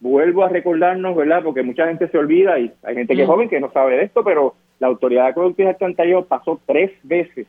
vuelvo a recordarnos, ¿verdad? Porque mucha gente se olvida y hay gente que es joven que no sabe de esto, pero la Autoridad de Acueductos y pasó tres veces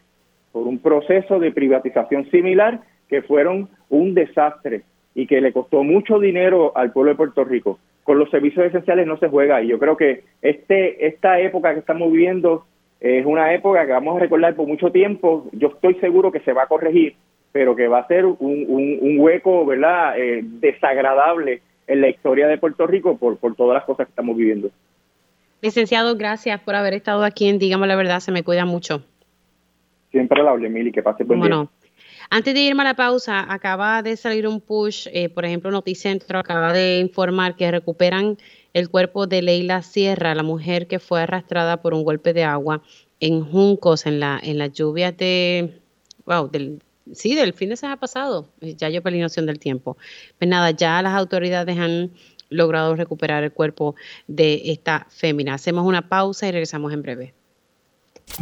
por un proceso de privatización similar que fueron un desastre y que le costó mucho dinero al pueblo de Puerto Rico. Con los servicios esenciales no se juega y yo creo que este esta época que estamos viviendo es una época que vamos a recordar por mucho tiempo. Yo estoy seguro que se va a corregir, pero que va a ser un, un, hueco, ¿verdad?, eh, desagradable en la historia de Puerto Rico por, por todas las cosas que estamos viviendo. Licenciado, gracias por haber estado aquí en Dígame la Verdad, se me cuida mucho. Siempre la hable, Mili, que pase buen día. Antes de irme a la pausa, acaba de salir un push, eh, por ejemplo, Noticentro acaba de informar que recuperan el cuerpo de Leila Sierra, la mujer que fue arrastrada por un golpe de agua en Juncos en la en las lluvias de wow, del sí, del fin de semana pasado. Ya yo perdí noción del tiempo. Pues nada, ya las autoridades han logrado recuperar el cuerpo de esta fémina. Hacemos una pausa y regresamos en breve.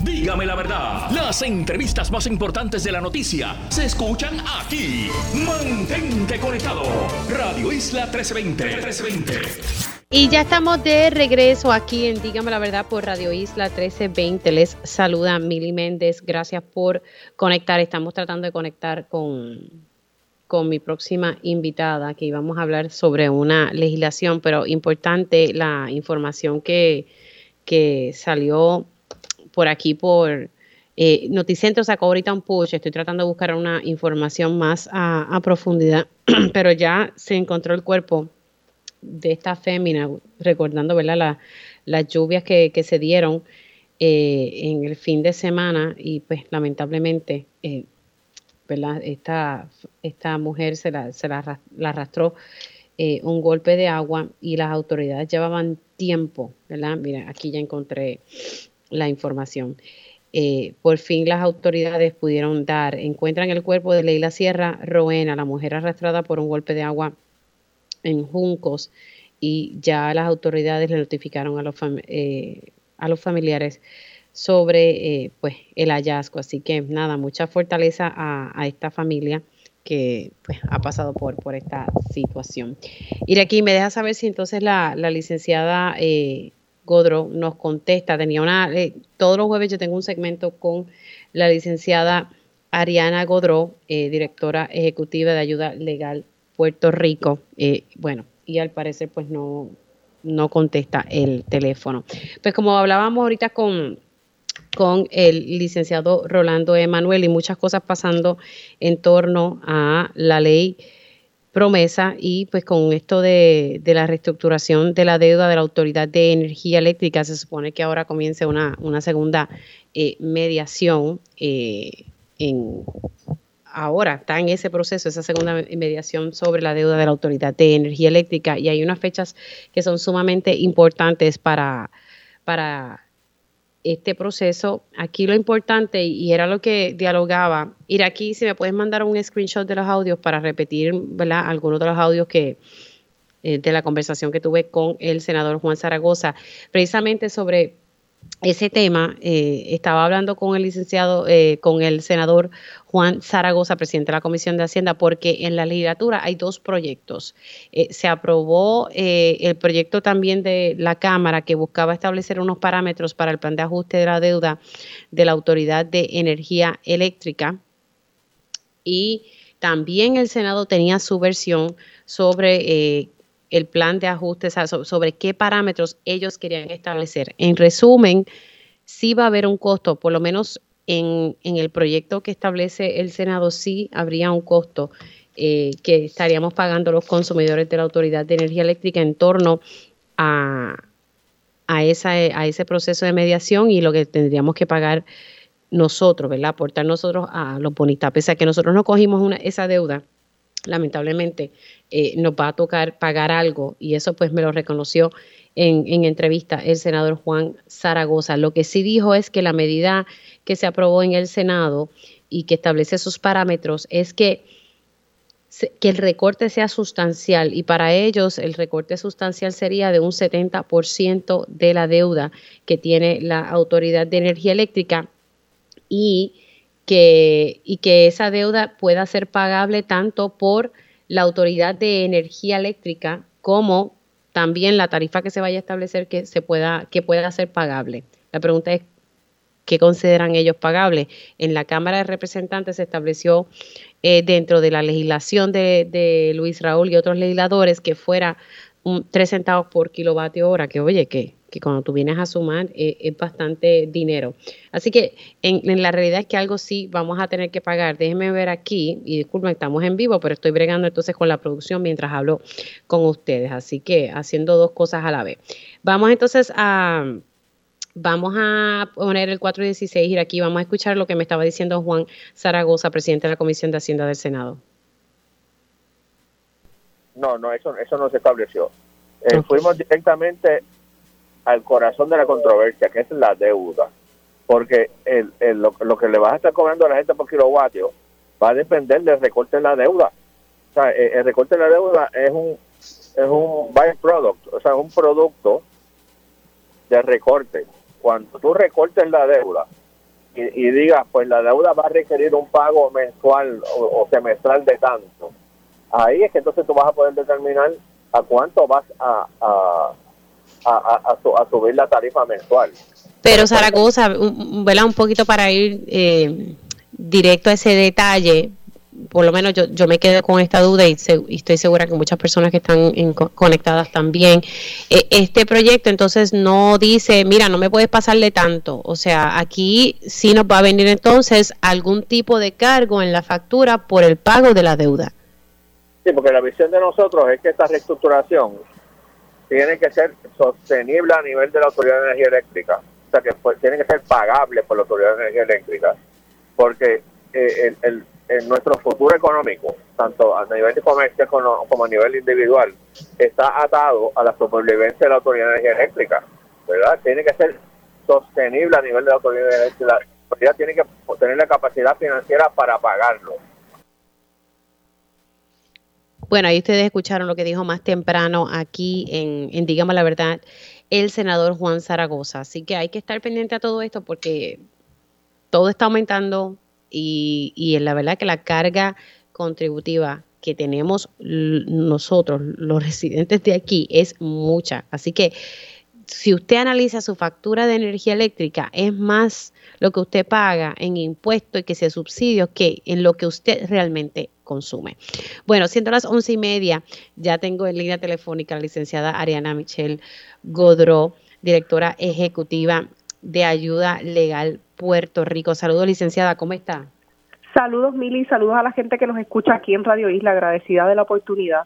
Dígame la verdad, las entrevistas más importantes de la noticia se escuchan aquí. Mantente conectado. Radio Isla 1320. 1320. Y ya estamos de regreso aquí en Dígame la Verdad por Radio Isla 1320. Les saluda Mili Méndez. Gracias por conectar. Estamos tratando de conectar con, con mi próxima invitada, que íbamos a hablar sobre una legislación, pero importante la información que, que salió por aquí por eh, Noticentro sacó ahorita un push, estoy tratando de buscar una información más a, profundidad, <clears throat> pero ya se encontró el cuerpo de esta fémina, recordando ¿verdad? las lluvias que, se dieron eh, en el fin de semana y pues lamentablemente eh. Esta, esta mujer se la, se la, arrastró eh, un golpe de agua y las autoridades llevaban tiempo, ¿verdad? Mira, aquí ya encontré la información. Eh, por fin las autoridades pudieron dar, encuentran el cuerpo de Leila Sierra Roena, la mujer arrastrada por un golpe de agua en Juncos, y ya las autoridades le notificaron a los, eh, a los familiares sobre eh, pues el hallazgo. Así que nada, mucha fortaleza a, esta familia que pues ha pasado por, por esta situación. Y de aquí me deja saber si entonces la, la licenciada Godro nos contesta. Tenía una, eh, todos los jueves yo tengo un segmento con la licenciada Ariana Godró, eh, directora ejecutiva de Ayuda Legal Puerto Rico. Eh, bueno, y al parecer pues no, no contesta el teléfono. Pues como hablábamos ahorita con, con el licenciado Rolando Emanuel y muchas cosas pasando en torno a la ley promesa y pues con esto de, la reestructuración de la deuda de la Autoridad de Energía Eléctrica se supone que ahora comience una, una segunda eh, mediación eh, en ahora está en ese proceso, esa segunda mediación sobre la deuda de la Autoridad de Energía Eléctrica y hay unas fechas que son sumamente importantes para, para este proceso. Aquí lo importante, y era lo que dialogaba, ir aquí, si me puedes mandar un screenshot de los audios para repetir ¿verdad? algunos de los audios que eh, de la conversación que tuve con el senador Juan Zaragoza, precisamente sobre ese tema, eh, estaba hablando con el licenciado, eh, con el senador Juan Zaragoza, presidente de la Comisión de Hacienda, porque en la legislatura hay dos proyectos. Eh, se aprobó el proyecto también de la Cámara que buscaba establecer unos parámetros para el plan de ajuste de la deuda de la Autoridad de Energía Eléctrica y también el Senado tenía su versión sobre el plan de ajuste, sobre qué parámetros ellos querían establecer. En resumen, sí va a haber un costo, por lo menos en, el proyecto que establece el Senado, sí habría un costo eh, que estaríamos pagando los consumidores de la Autoridad de Energía Eléctrica en torno a, a, esa, a ese proceso de mediación y lo que tendríamos que pagar nosotros, ¿verdad? Aportar nosotros a los bonitas, pese a que nosotros no cogimos una, esa deuda, lamentablemente eh, nos va a tocar pagar algo y eso pues me lo reconoció en, en, entrevista el senador Juan Zaragoza. Lo que sí dijo es que la medida que se aprobó en el Senado y que establece esos parámetros es que, que el recorte sea sustancial y para ellos el recorte sustancial sería de un 70% de la deuda que tiene la Autoridad de Energía Eléctrica y que, y que esa deuda pueda ser pagable tanto por la Autoridad de Energía Eléctrica como también la tarifa que se vaya a establecer que se pueda que pueda ser pagable. La pregunta es qué consideran ellos pagable. En la Cámara de Representantes se estableció eh, dentro de la legislación de, de, Luis Raúl y otros legisladores que fuera un, 3 centavos por kilovatio hora, que oye, que, que cuando tú vienes a sumar eh, es bastante dinero. Así que en, la realidad es que algo sí vamos a tener que pagar. Déjenme ver aquí, y disculpen, estamos en vivo, pero estoy bregando entonces con la producción mientras hablo con ustedes. Así que haciendo dos cosas a la vez. Vamos entonces a... Vamos a poner el 416 y aquí vamos a escuchar lo que me estaba diciendo Juan Zaragoza, presidente de la Comisión de Hacienda del Senado. No, no, eso, eso no se estableció. Eh, fuimos directamente al corazón de la controversia, que es la deuda. Porque el, lo, que le vas a estar cobrando a la gente por kilovatio va a depender del recorte de la deuda. O sea, el, el recorte de la deuda es un es un byproduct, o sea, un producto de recorte. Cuando tú recortes la deuda y, y digas, pues la deuda va a requerir un pago mensual o, semestral de tanto, ahí es que entonces tú vas a poder determinar a cuánto vas a, a, a, subir la tarifa mensual. Pero Zaragoza, ¿verdad? un poquito para ir eh, directo a ese detalle, por lo menos yo, yo me quedo con esta duda y, estoy segura que muchas personas que están conectadas también. E, este proyecto entonces no dice, mira, no me puedes pasarle tanto. O sea, aquí sí nos va a venir entonces algún tipo de cargo en la factura por el pago de la deuda. Sí, porque la visión de nosotros es que esta reestructuración tiene que ser sostenible a nivel de la Autoridad de Energía Eléctrica. O sea, que pues, tiene que ser pagable por la Autoridad de Energía Eléctrica. Porque eh, el, nuestro futuro económico, tanto a nivel de comercio como, a nivel individual, está atado a la supervivencia de la Autoridad de Energía Eléctrica, ¿verdad? Tiene que ser sostenible a nivel de la Autoridad de Energía La autoridad tiene que tener la capacidad financiera para pagarlo. Bueno, ahí ustedes escucharon lo que dijo más temprano aquí en, en Digamos la Verdad el senador Juan Zaragoza. Así que hay que estar pendiente a todo esto porque todo está aumentando, y, y la verdad que la carga contributiva que tenemos nosotros, los residentes de aquí, es mucha. Así que si usted analiza su factura de energía eléctrica, es más lo que usted paga en impuestos y que sea subsidios que en lo que usted realmente consume. Bueno, siendo las once y media, ya tengo en línea telefónica la licenciada Ariana Michelle Godró, directora ejecutiva de Ayuda Legal Puerto Rico. Saludos, licenciada, ¿cómo está? Saludos, Mili, saludos a la gente que nos escucha aquí en Radio Isla, agradecida de la oportunidad.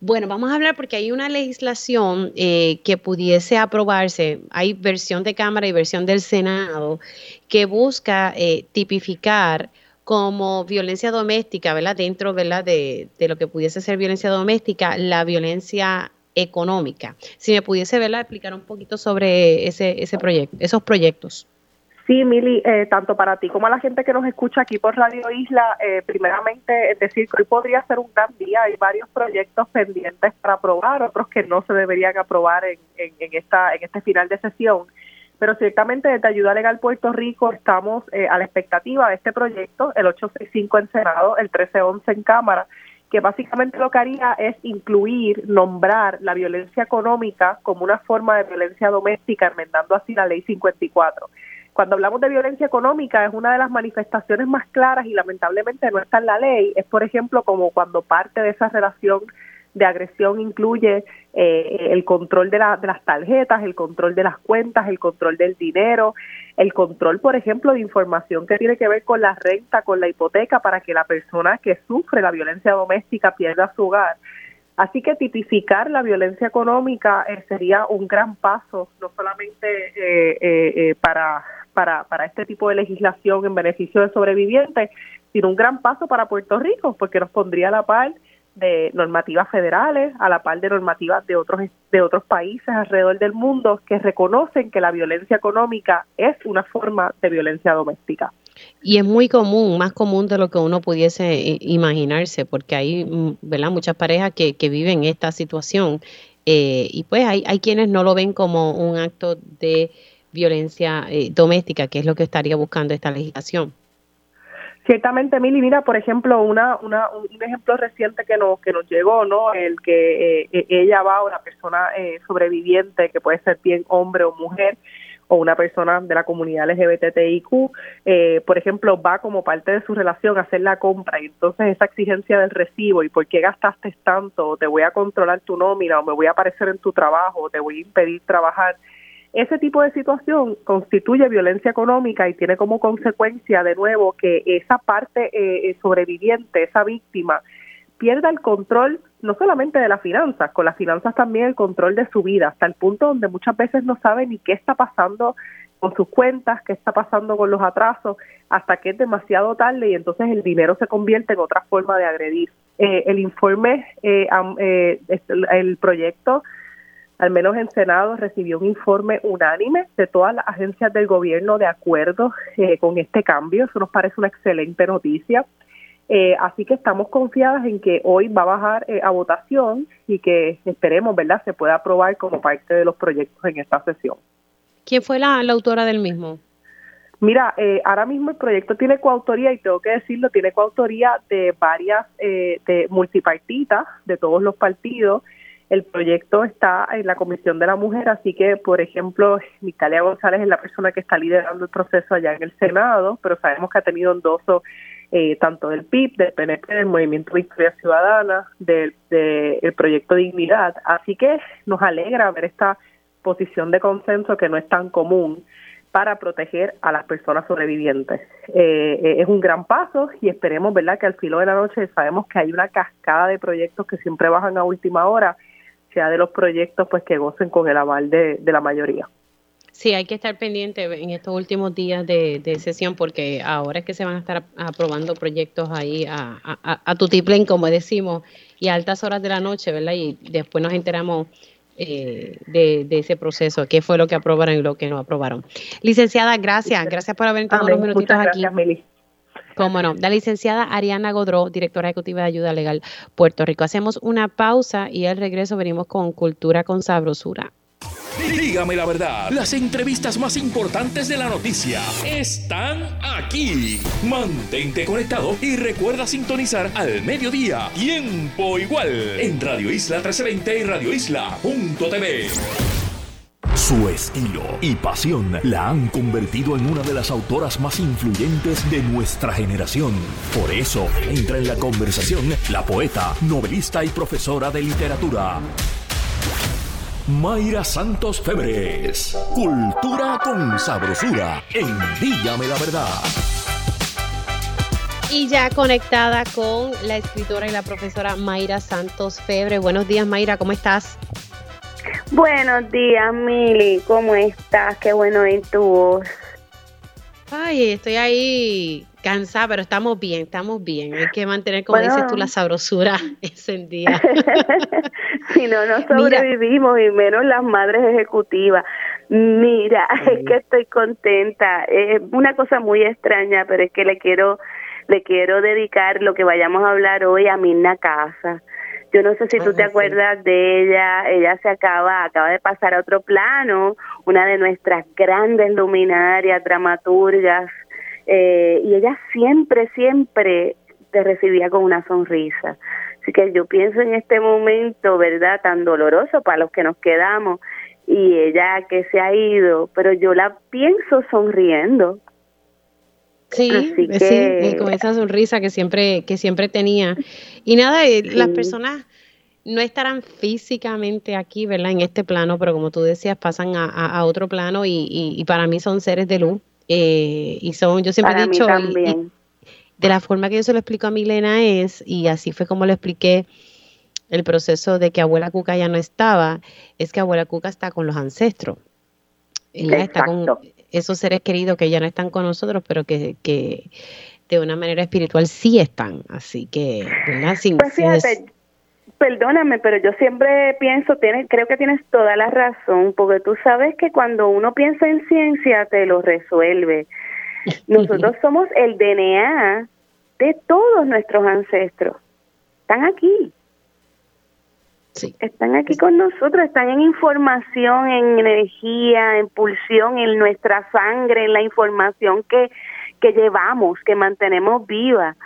Bueno, vamos a hablar porque hay una legislación eh, que pudiese aprobarse, hay versión de Cámara y versión del Senado, que busca eh, tipificar como violencia doméstica, ¿verdad? Dentro, ¿verdad? De, de, lo que pudiese ser violencia doméstica, la violencia económica. Si me pudiese, ¿verdad? Explicar un poquito sobre ese, ese proyecto, esos proyectos. Sí, Mili, eh, tanto para ti como a la gente que nos escucha aquí por Radio Isla, eh, primeramente, es decir, que hoy podría ser un gran día. Hay varios proyectos pendientes para aprobar, otros que no se deberían aprobar en, en, esta, en este final de sesión. Pero ciertamente desde Ayuda Legal Puerto Rico estamos eh, a la expectativa de este proyecto, el 865 en Senado, el 1311 en Cámara, que básicamente lo que haría es incluir, nombrar la violencia económica como una forma de violencia doméstica, enmendando así la ley 54 cuando hablamos de violencia económica es una de las manifestaciones más claras y lamentablemente no está en la ley. Es, por ejemplo, como cuando parte de esa relación de agresión incluye eh, el control de, de las tarjetas, el control de las cuentas, el control del dinero, el control, por ejemplo, de información que tiene que ver con la renta, con la hipoteca, para que la persona que sufre la violencia doméstica pierda su hogar. Así que tipificar la violencia económica eh, sería un gran paso, no solamente eh, eh, para, para, para este tipo de legislación en beneficio de sobrevivientes, sino un gran paso para Puerto Rico, porque nos pondría a la par de normativas federales, a la par de normativas de otros, de otros países alrededor del mundo que reconocen que la violencia económica es una forma de violencia doméstica. Y es muy común, más común de lo que uno pudiese imaginarse, porque hay mm, ¿verdad? muchas parejas que, que viven esta situación eh, y pues hay, hay quienes no lo ven como un acto de violencia eh, doméstica, que es lo que estaría buscando esta legislación. Ciertamente, Mili, mira, por ejemplo, una, una, un ejemplo reciente que nos, que nos llegó, ¿no? El que eh, ella va, una persona eh, sobreviviente, que puede ser bien hombre o mujer, o una persona de la comunidad LGBTIQ, eh, por ejemplo, va como parte de su relación a hacer la compra. Y entonces esa exigencia del recibo y por qué gastaste tanto, o te voy a controlar tu nómina, o me voy a aparecer en tu trabajo, o te voy a impedir trabajar, ese tipo de situación constituye violencia económica y tiene como consecuencia, de nuevo, que esa parte eh, eh, sobreviviente, esa víctima, pierda el control no solamente de las finanzas, con las finanzas también el control de su vida, hasta el punto donde muchas veces no sabe ni qué está pasando con sus cuentas, qué está pasando con los atrasos, hasta que es demasiado tarde y entonces el dinero se convierte en otra forma de agredir. Eh, el informe, el proyecto al menos en Senado recibió un informe unánime de todas las agencias del gobierno de acuerdo eh, con este cambio. Eso nos parece una excelente noticia. Eh, así que estamos confiadas en que hoy va a bajar eh, a votación y que esperemos, ¿verdad?, se pueda aprobar como parte de los proyectos en esta sesión. ¿Quién fue la, autora del mismo? Mira, ahora mismo el proyecto tiene coautoría y tengo que decirlo, tiene coautoría de varias, de multipartitas, de todos los partidos. El proyecto está en la Comisión de la Mujer, así que, por ejemplo, Natalia González es la persona que está liderando el proceso allá en el Senado, pero sabemos que ha tenido endoso eh, tanto del PIB, del PNP, del Movimiento Victoria Ciudadana, del proyecto Dignidad. Así que nos alegra ver esta posición de consenso que no es tan común para proteger a las personas sobrevivientes. Eh, eh, es un gran paso y esperemos, ¿verdad?, que al filo de la noche sabemos que hay una cascada de proyectos que siempre bajan a última hora sea de los proyectos pues que gocen con el aval de, la mayoría. Sí, hay que estar pendiente en estos últimos días de, sesión porque ahora es que se van a estar aprobando proyectos ahí a, a, a tutiplén, como decimos, y a altas horas de la noche, ¿verdad? Y después nos enteramos eh, de, ese proceso, qué fue lo que aprobaron y lo que no aprobaron. Licenciada, gracias, gracias por haber entrado unos minutitos aquí. Cómo no. La licenciada Ariana Godró, directora ejecutiva de Ayuda Legal Puerto Rico. Hacemos una pausa y al regreso venimos con Cultura con Sabrosura. Dígame la verdad, las entrevistas más importantes de la noticia están aquí. Mantente conectado y recuerda sintonizar al mediodía, tiempo igual, en Radio Isla 1320 y Radio Isla.tv. Su estilo y pasión la han convertido en una de las autoras más influyentes de nuestra generación. Por eso entra en la conversación la poeta, novelista y profesora de literatura. Mayra Santos Febres. Cultura con sabrosura en Dígame la Verdad. Y ya conectada con la escritora y la profesora Mayra Santos Febre. Buenos días, Mayra, ¿cómo estás? Buenos días, Mili. ¿Cómo estás? Qué bueno en tu voz. Ay, estoy ahí cansada, pero estamos bien, estamos bien. Hay que mantener, como dices tú, la sabrosura <laughs> encendida. <laughs> si no, no sobrevivimos, y menos las madres ejecutivas. Mira, <laughs> es que estoy contenta. Es una cosa muy extraña, pero es que le quiero le quiero dedicar lo que vayamos a hablar hoy a Mirna Casa. Yo no sé si tú te acuerdas de ella, ella se acaba, acaba de pasar a otro plano, una de nuestras grandes luminarias, dramaturgas, eh, y ella siempre, siempre te recibía con una sonrisa. Así que yo pienso en este momento, ¿verdad?, tan doloroso para los que nos quedamos, y ella que se ha ido, pero yo la pienso sonriendo, Sí, sí, con esa sonrisa que siempre, que siempre tenía. Y nada, eh, las personas no estarán físicamente aquí, ¿verdad? En este plano, pero como tú decías, pasan a, otro plano y, para mí son seres de luz. Eh, y son, yo siempre he dicho, de la forma que yo se lo explico a Milena es, y así fue como lo expliqué, el proceso de que abuela Cuca ya no estaba, es que abuela Cuca está con los ancestros. Ella está con esos seres queridos que ya no están con nosotros, pero que, que de una manera espiritual sí están. Así que, ¿verdad? pues fíjate, perdóname, pero yo siempre pienso, tienes, creo que tienes toda la razón, porque tú sabes que cuando uno piensa en ciencia te lo resuelve. <laughs> Nosotros somos el DNA de todos nuestros ancestros. Están aquí. Están aquí con nosotros, están en información, en energía, en pulsión, en nuestra sangre, en la información que, que llevamos, que mantenemos viva.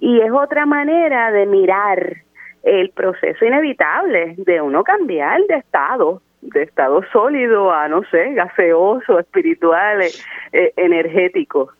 Y es otra manera de mirar el proceso inevitable de uno cambiar de estado, de estado sólido a, no sé, gaseoso, espiritual, eh, energético.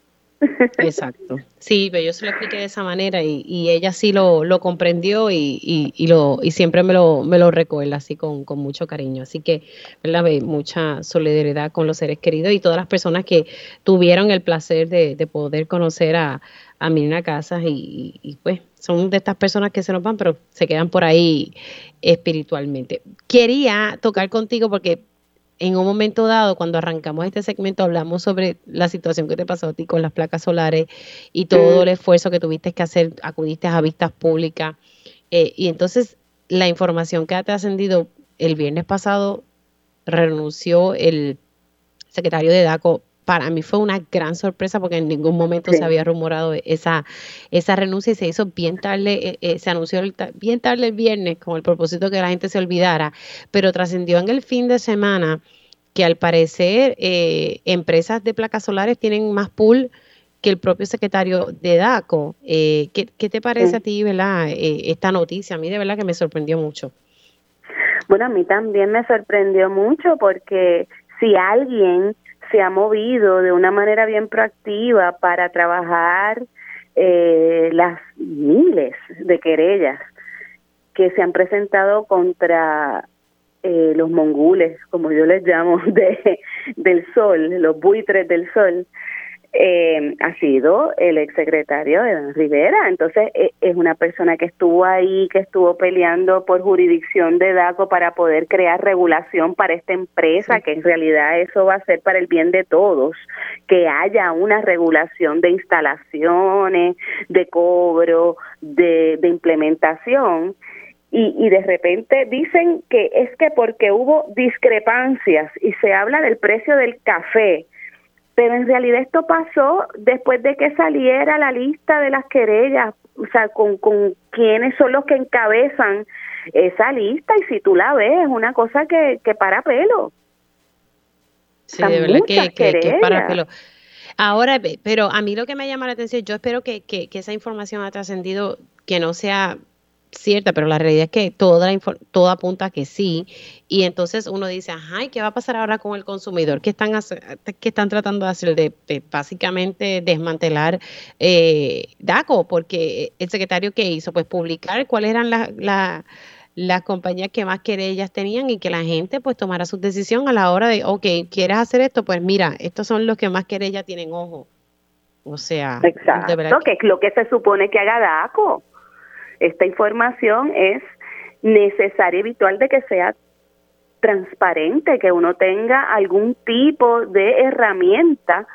Exacto. Sí, pero yo se lo expliqué de esa manera y, y ella sí lo, lo comprendió y, y, lo, y siempre me lo, me lo recuerda así con, con mucho cariño. Así que, ¿verdad? Mucha solidaridad con los seres queridos y todas las personas que tuvieron el placer de, de poder conocer a, a Mirna Casas y, y, pues son de estas personas que se nos van, pero se quedan por ahí espiritualmente. Quería tocar contigo porque en un momento dado, cuando arrancamos este segmento, hablamos sobre la situación que te pasó a ti con las placas solares y todo el esfuerzo que tuviste que hacer, acudiste a vistas públicas. Eh, y entonces, la información que ha trascendido el viernes pasado, renunció el secretario de DACO para mí fue una gran sorpresa porque en ningún momento se había rumorado esa, esa renuncia y se hizo bien tarde, eh, eh, se anunció bien tarde el viernes con el propósito que la gente se olvidara, pero trascendió en el fin de semana que al parecer eh, empresas de placas solares tienen más pool que el propio secretario de DACO. ¿qué, ¿qué, te parece a ti, verdad, esta noticia? A mí de verdad que me sorprendió mucho. Bueno, a mí también me sorprendió mucho porque si alguien se ha movido de una manera bien proactiva para trabajar eh, las miles de querellas que se han presentado contra eh, los mongules, como yo les llamo, <laughs> de, del sol, los buitres del sol, eh, ha sido el exsecretario de Rivera. Entonces, eh, es una persona que estuvo ahí, que estuvo peleando por jurisdicción de DACO para poder crear regulación para esta empresa, que en realidad eso va a ser para el bien de todos, que haya una regulación de instalaciones, de cobro, de, de implementación. Y, y, de repente dicen que es que porque hubo discrepancias y se habla del precio del café, pero en realidad esto pasó después de que saliera la lista de las querellas, o sea, con, con quiénes son los que encabezan esa lista y si tú la ves es una cosa que, que para pelo. Sí, de verdad que, que, para pelo. Ahora, pero a mí lo que me llama la atención, yo espero que, que, que esa información ha trascendido, que no sea cierta, pero la realidad es que toda todo apunta a que sí. Y entonces uno dice, ajá, ¿y qué va a pasar ahora con el consumidor? ¿Qué están, qué están tratando de hacer? De, básicamente desmantelar eh, DACO, porque el secretario que hizo, pues publicar cuáles eran las compañías que más querellas tenían y que la gente pues tomara su decisión a la hora de, ok, ¿quieres hacer esto? Pues mira, estos son los que más querellas tienen ojo. O sea, Exacto, que es lo que se supone que haga DACO esta información es necesaria y habitual de que sea transparente, que uno tenga algún tipo de herramienta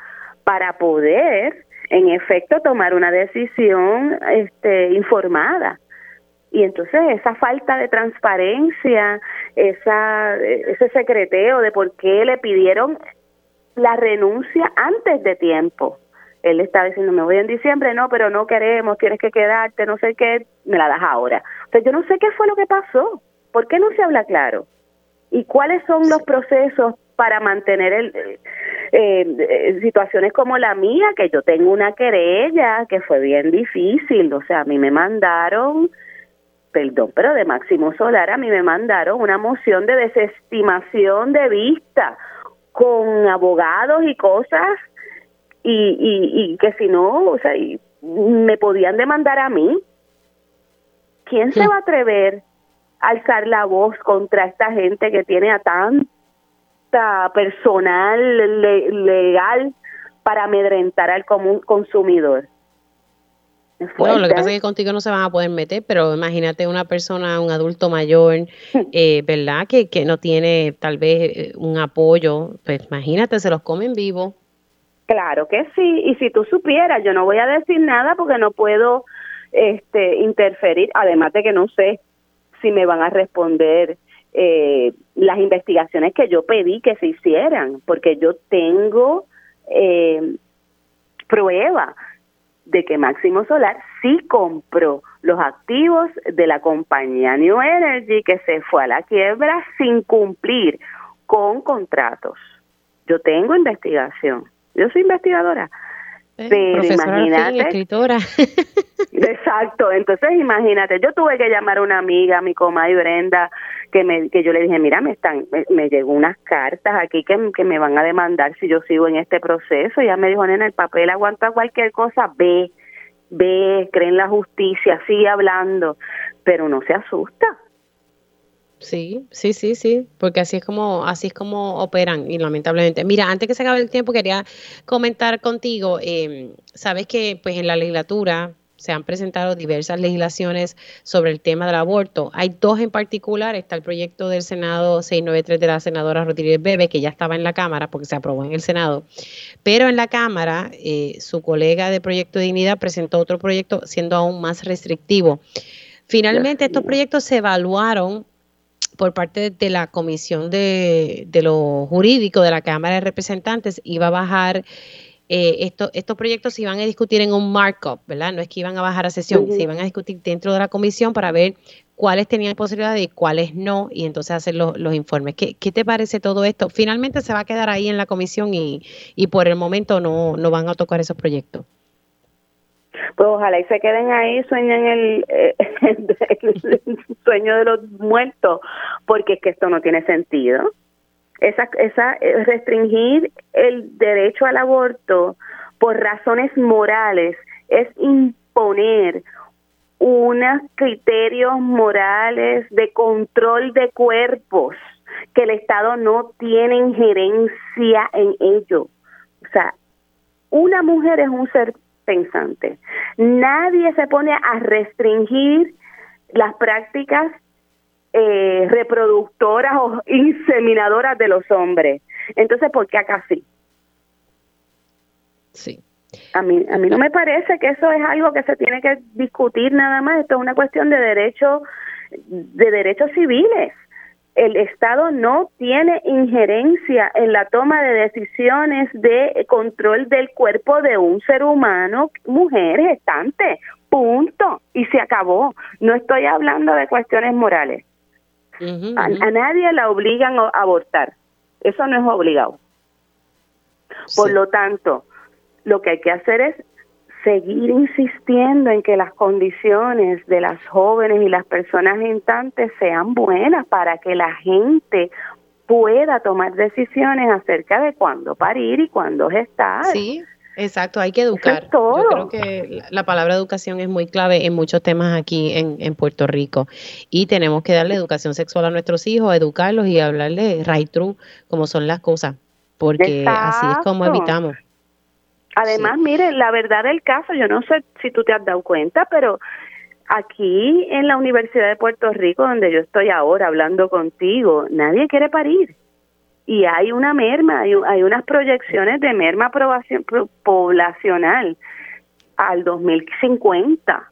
para poder, en efecto, tomar una decisión este, informada. Y entonces esa falta de transparencia, esa, ese secreteo de por qué le pidieron la renuncia antes de tiempo, él estaba diciendo, me voy en diciembre, no, pero no queremos, tienes que quedarte, no sé qué, me la das ahora. Entonces yo no sé qué fue lo que pasó, ¿por qué no se habla claro? ¿Y cuáles son los procesos para mantener el, eh, eh, situaciones como la mía, que yo tengo una querella que fue bien difícil, o sea, a mí me mandaron, perdón, pero de Máximo Solar, a mí me mandaron una moción de desestimación de vista con abogados y cosas y, y, que si no, o sea, me podían demandar a mí. ¿Quién se va a atrever a alzar la voz contra esta gente que tiene a tanta personal legal para amedrentar al común consumidor? No, lo que pasa es que contigo no se van a poder meter, pero imagínate una persona, un adulto mayor, <laughs> eh, ¿verdad? Que, que no tiene tal vez eh, un apoyo, pues imagínate, se los comen vivos. Claro que sí, y si tú supieras, yo no voy a decir nada porque no puedo este interferir, además de que no sé si me van a responder eh, las investigaciones que yo pedí que se hicieran, porque yo tengo eh, prueba de que Máximo Solar sí compró los activos de la compañía New Energy que se fue a la quiebra sin cumplir con contratos. Yo tengo investigación. Yo soy investigadora. Eh, Pero imagínate. escritora. <laughs> Exacto, entonces imagínate, yo tuve que llamar a una amiga, mi comadre Brenda, que me que yo le dije, mira, me están me, llegó unas cartas aquí que, que me van a demandar si yo sigo en este proceso. Y ella me dijo, nena, el papel aguanta cualquier cosa, ve, ve, cree en la justicia, sigue hablando, pero no se asusta. Sí, sí, sí, sí, porque así es como así es como operan y lamentablemente. Mira, antes que se acabe el tiempo quería comentar contigo, eh, sabes que pues en la legislatura se han presentado diversas legislaciones sobre el tema del aborto. Hay dos en particular, está el proyecto del Senado 693 de la senadora Rodríguez Bebe, que ya estaba en la Cámara porque se aprobó en el Senado, pero en la Cámara eh, su colega de Proyecto Dignidad presentó otro proyecto siendo aún más restrictivo. Finalmente, estos proyectos se evaluaron por parte de la Comisión de, de lo Jurídico de la Cámara de Representantes, iba a bajar eh, estos proyectos se iban a discutir en un markup, ¿verdad? No es que iban a bajar a sesión, se iban a discutir dentro de la comisión para ver cuáles tenían posibilidad y cuáles no, y entonces hacer los, informes. ¿Qué, te parece todo esto? Finalmente se va a quedar ahí en la comisión y, y por el momento no, no van a tocar esos proyectos. Pues ojalá y se queden ahí, sueñen el, eh, <laughs> el sueño de los muertos, porque es que esto no tiene sentido esa, esa eh, restringir el derecho al aborto por razones morales es imponer unos criterios morales de control de cuerpos que el Estado no tiene injerencia en ello. O sea, una mujer es un ser pensante. Nadie se pone a restringir las prácticas eh, reproductoras o inseminadoras de los hombres. Entonces, ¿por qué acá sí? Sí. A mí, a mí no me parece que eso es algo que se tiene que discutir nada más. Esto es una cuestión de derechos, de derechos civiles. El Estado no tiene injerencia en la toma de decisiones de control del cuerpo de un ser humano, mujer gestante, punto. Y se acabó. No estoy hablando de cuestiones morales a, nadie la obligan a abortar. Eso no es obligado. Por lo tanto, lo que hay que hacer es seguir insistiendo en que las condiciones de las jóvenes y las personas gentantes sean buenas para que la gente pueda tomar decisiones acerca de cuándo parir y cuándo gestar. Sí, Exacto, hay que educar. Yo creo que la palabra educación es muy clave en muchos temas aquí en, en, Puerto Rico. Y tenemos que darle educación sexual a nuestros hijos, educarlos y hablarles right true como son las cosas, porque así es como evitamos. Además, mire, la verdad del caso, yo no sé si tú te has dado cuenta, pero aquí en la Universidad de Puerto Rico, donde yo estoy ahora hablando contigo, nadie quiere parir y hay una merma, hay, hay unas proyecciones de merma poblacional al 2050.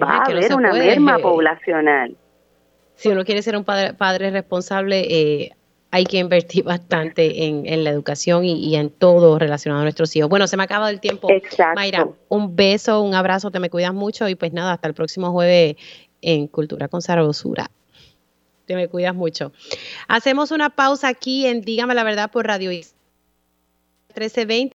Va a haber una merma poblacional. Si uno quiere ser un padre, responsable, eh, hay que invertir bastante en, en la educación y, en todo relacionado a nuestros hijos. Bueno, se me ha acabado el tiempo. Exacto. Mayra, un beso, un abrazo, te me cuidas mucho y pues nada, hasta el próximo jueves en Cultura con Sarabosura. Te me cuidas mucho. Hacemos una pausa aquí en Dígame la verdad por Radio 1320.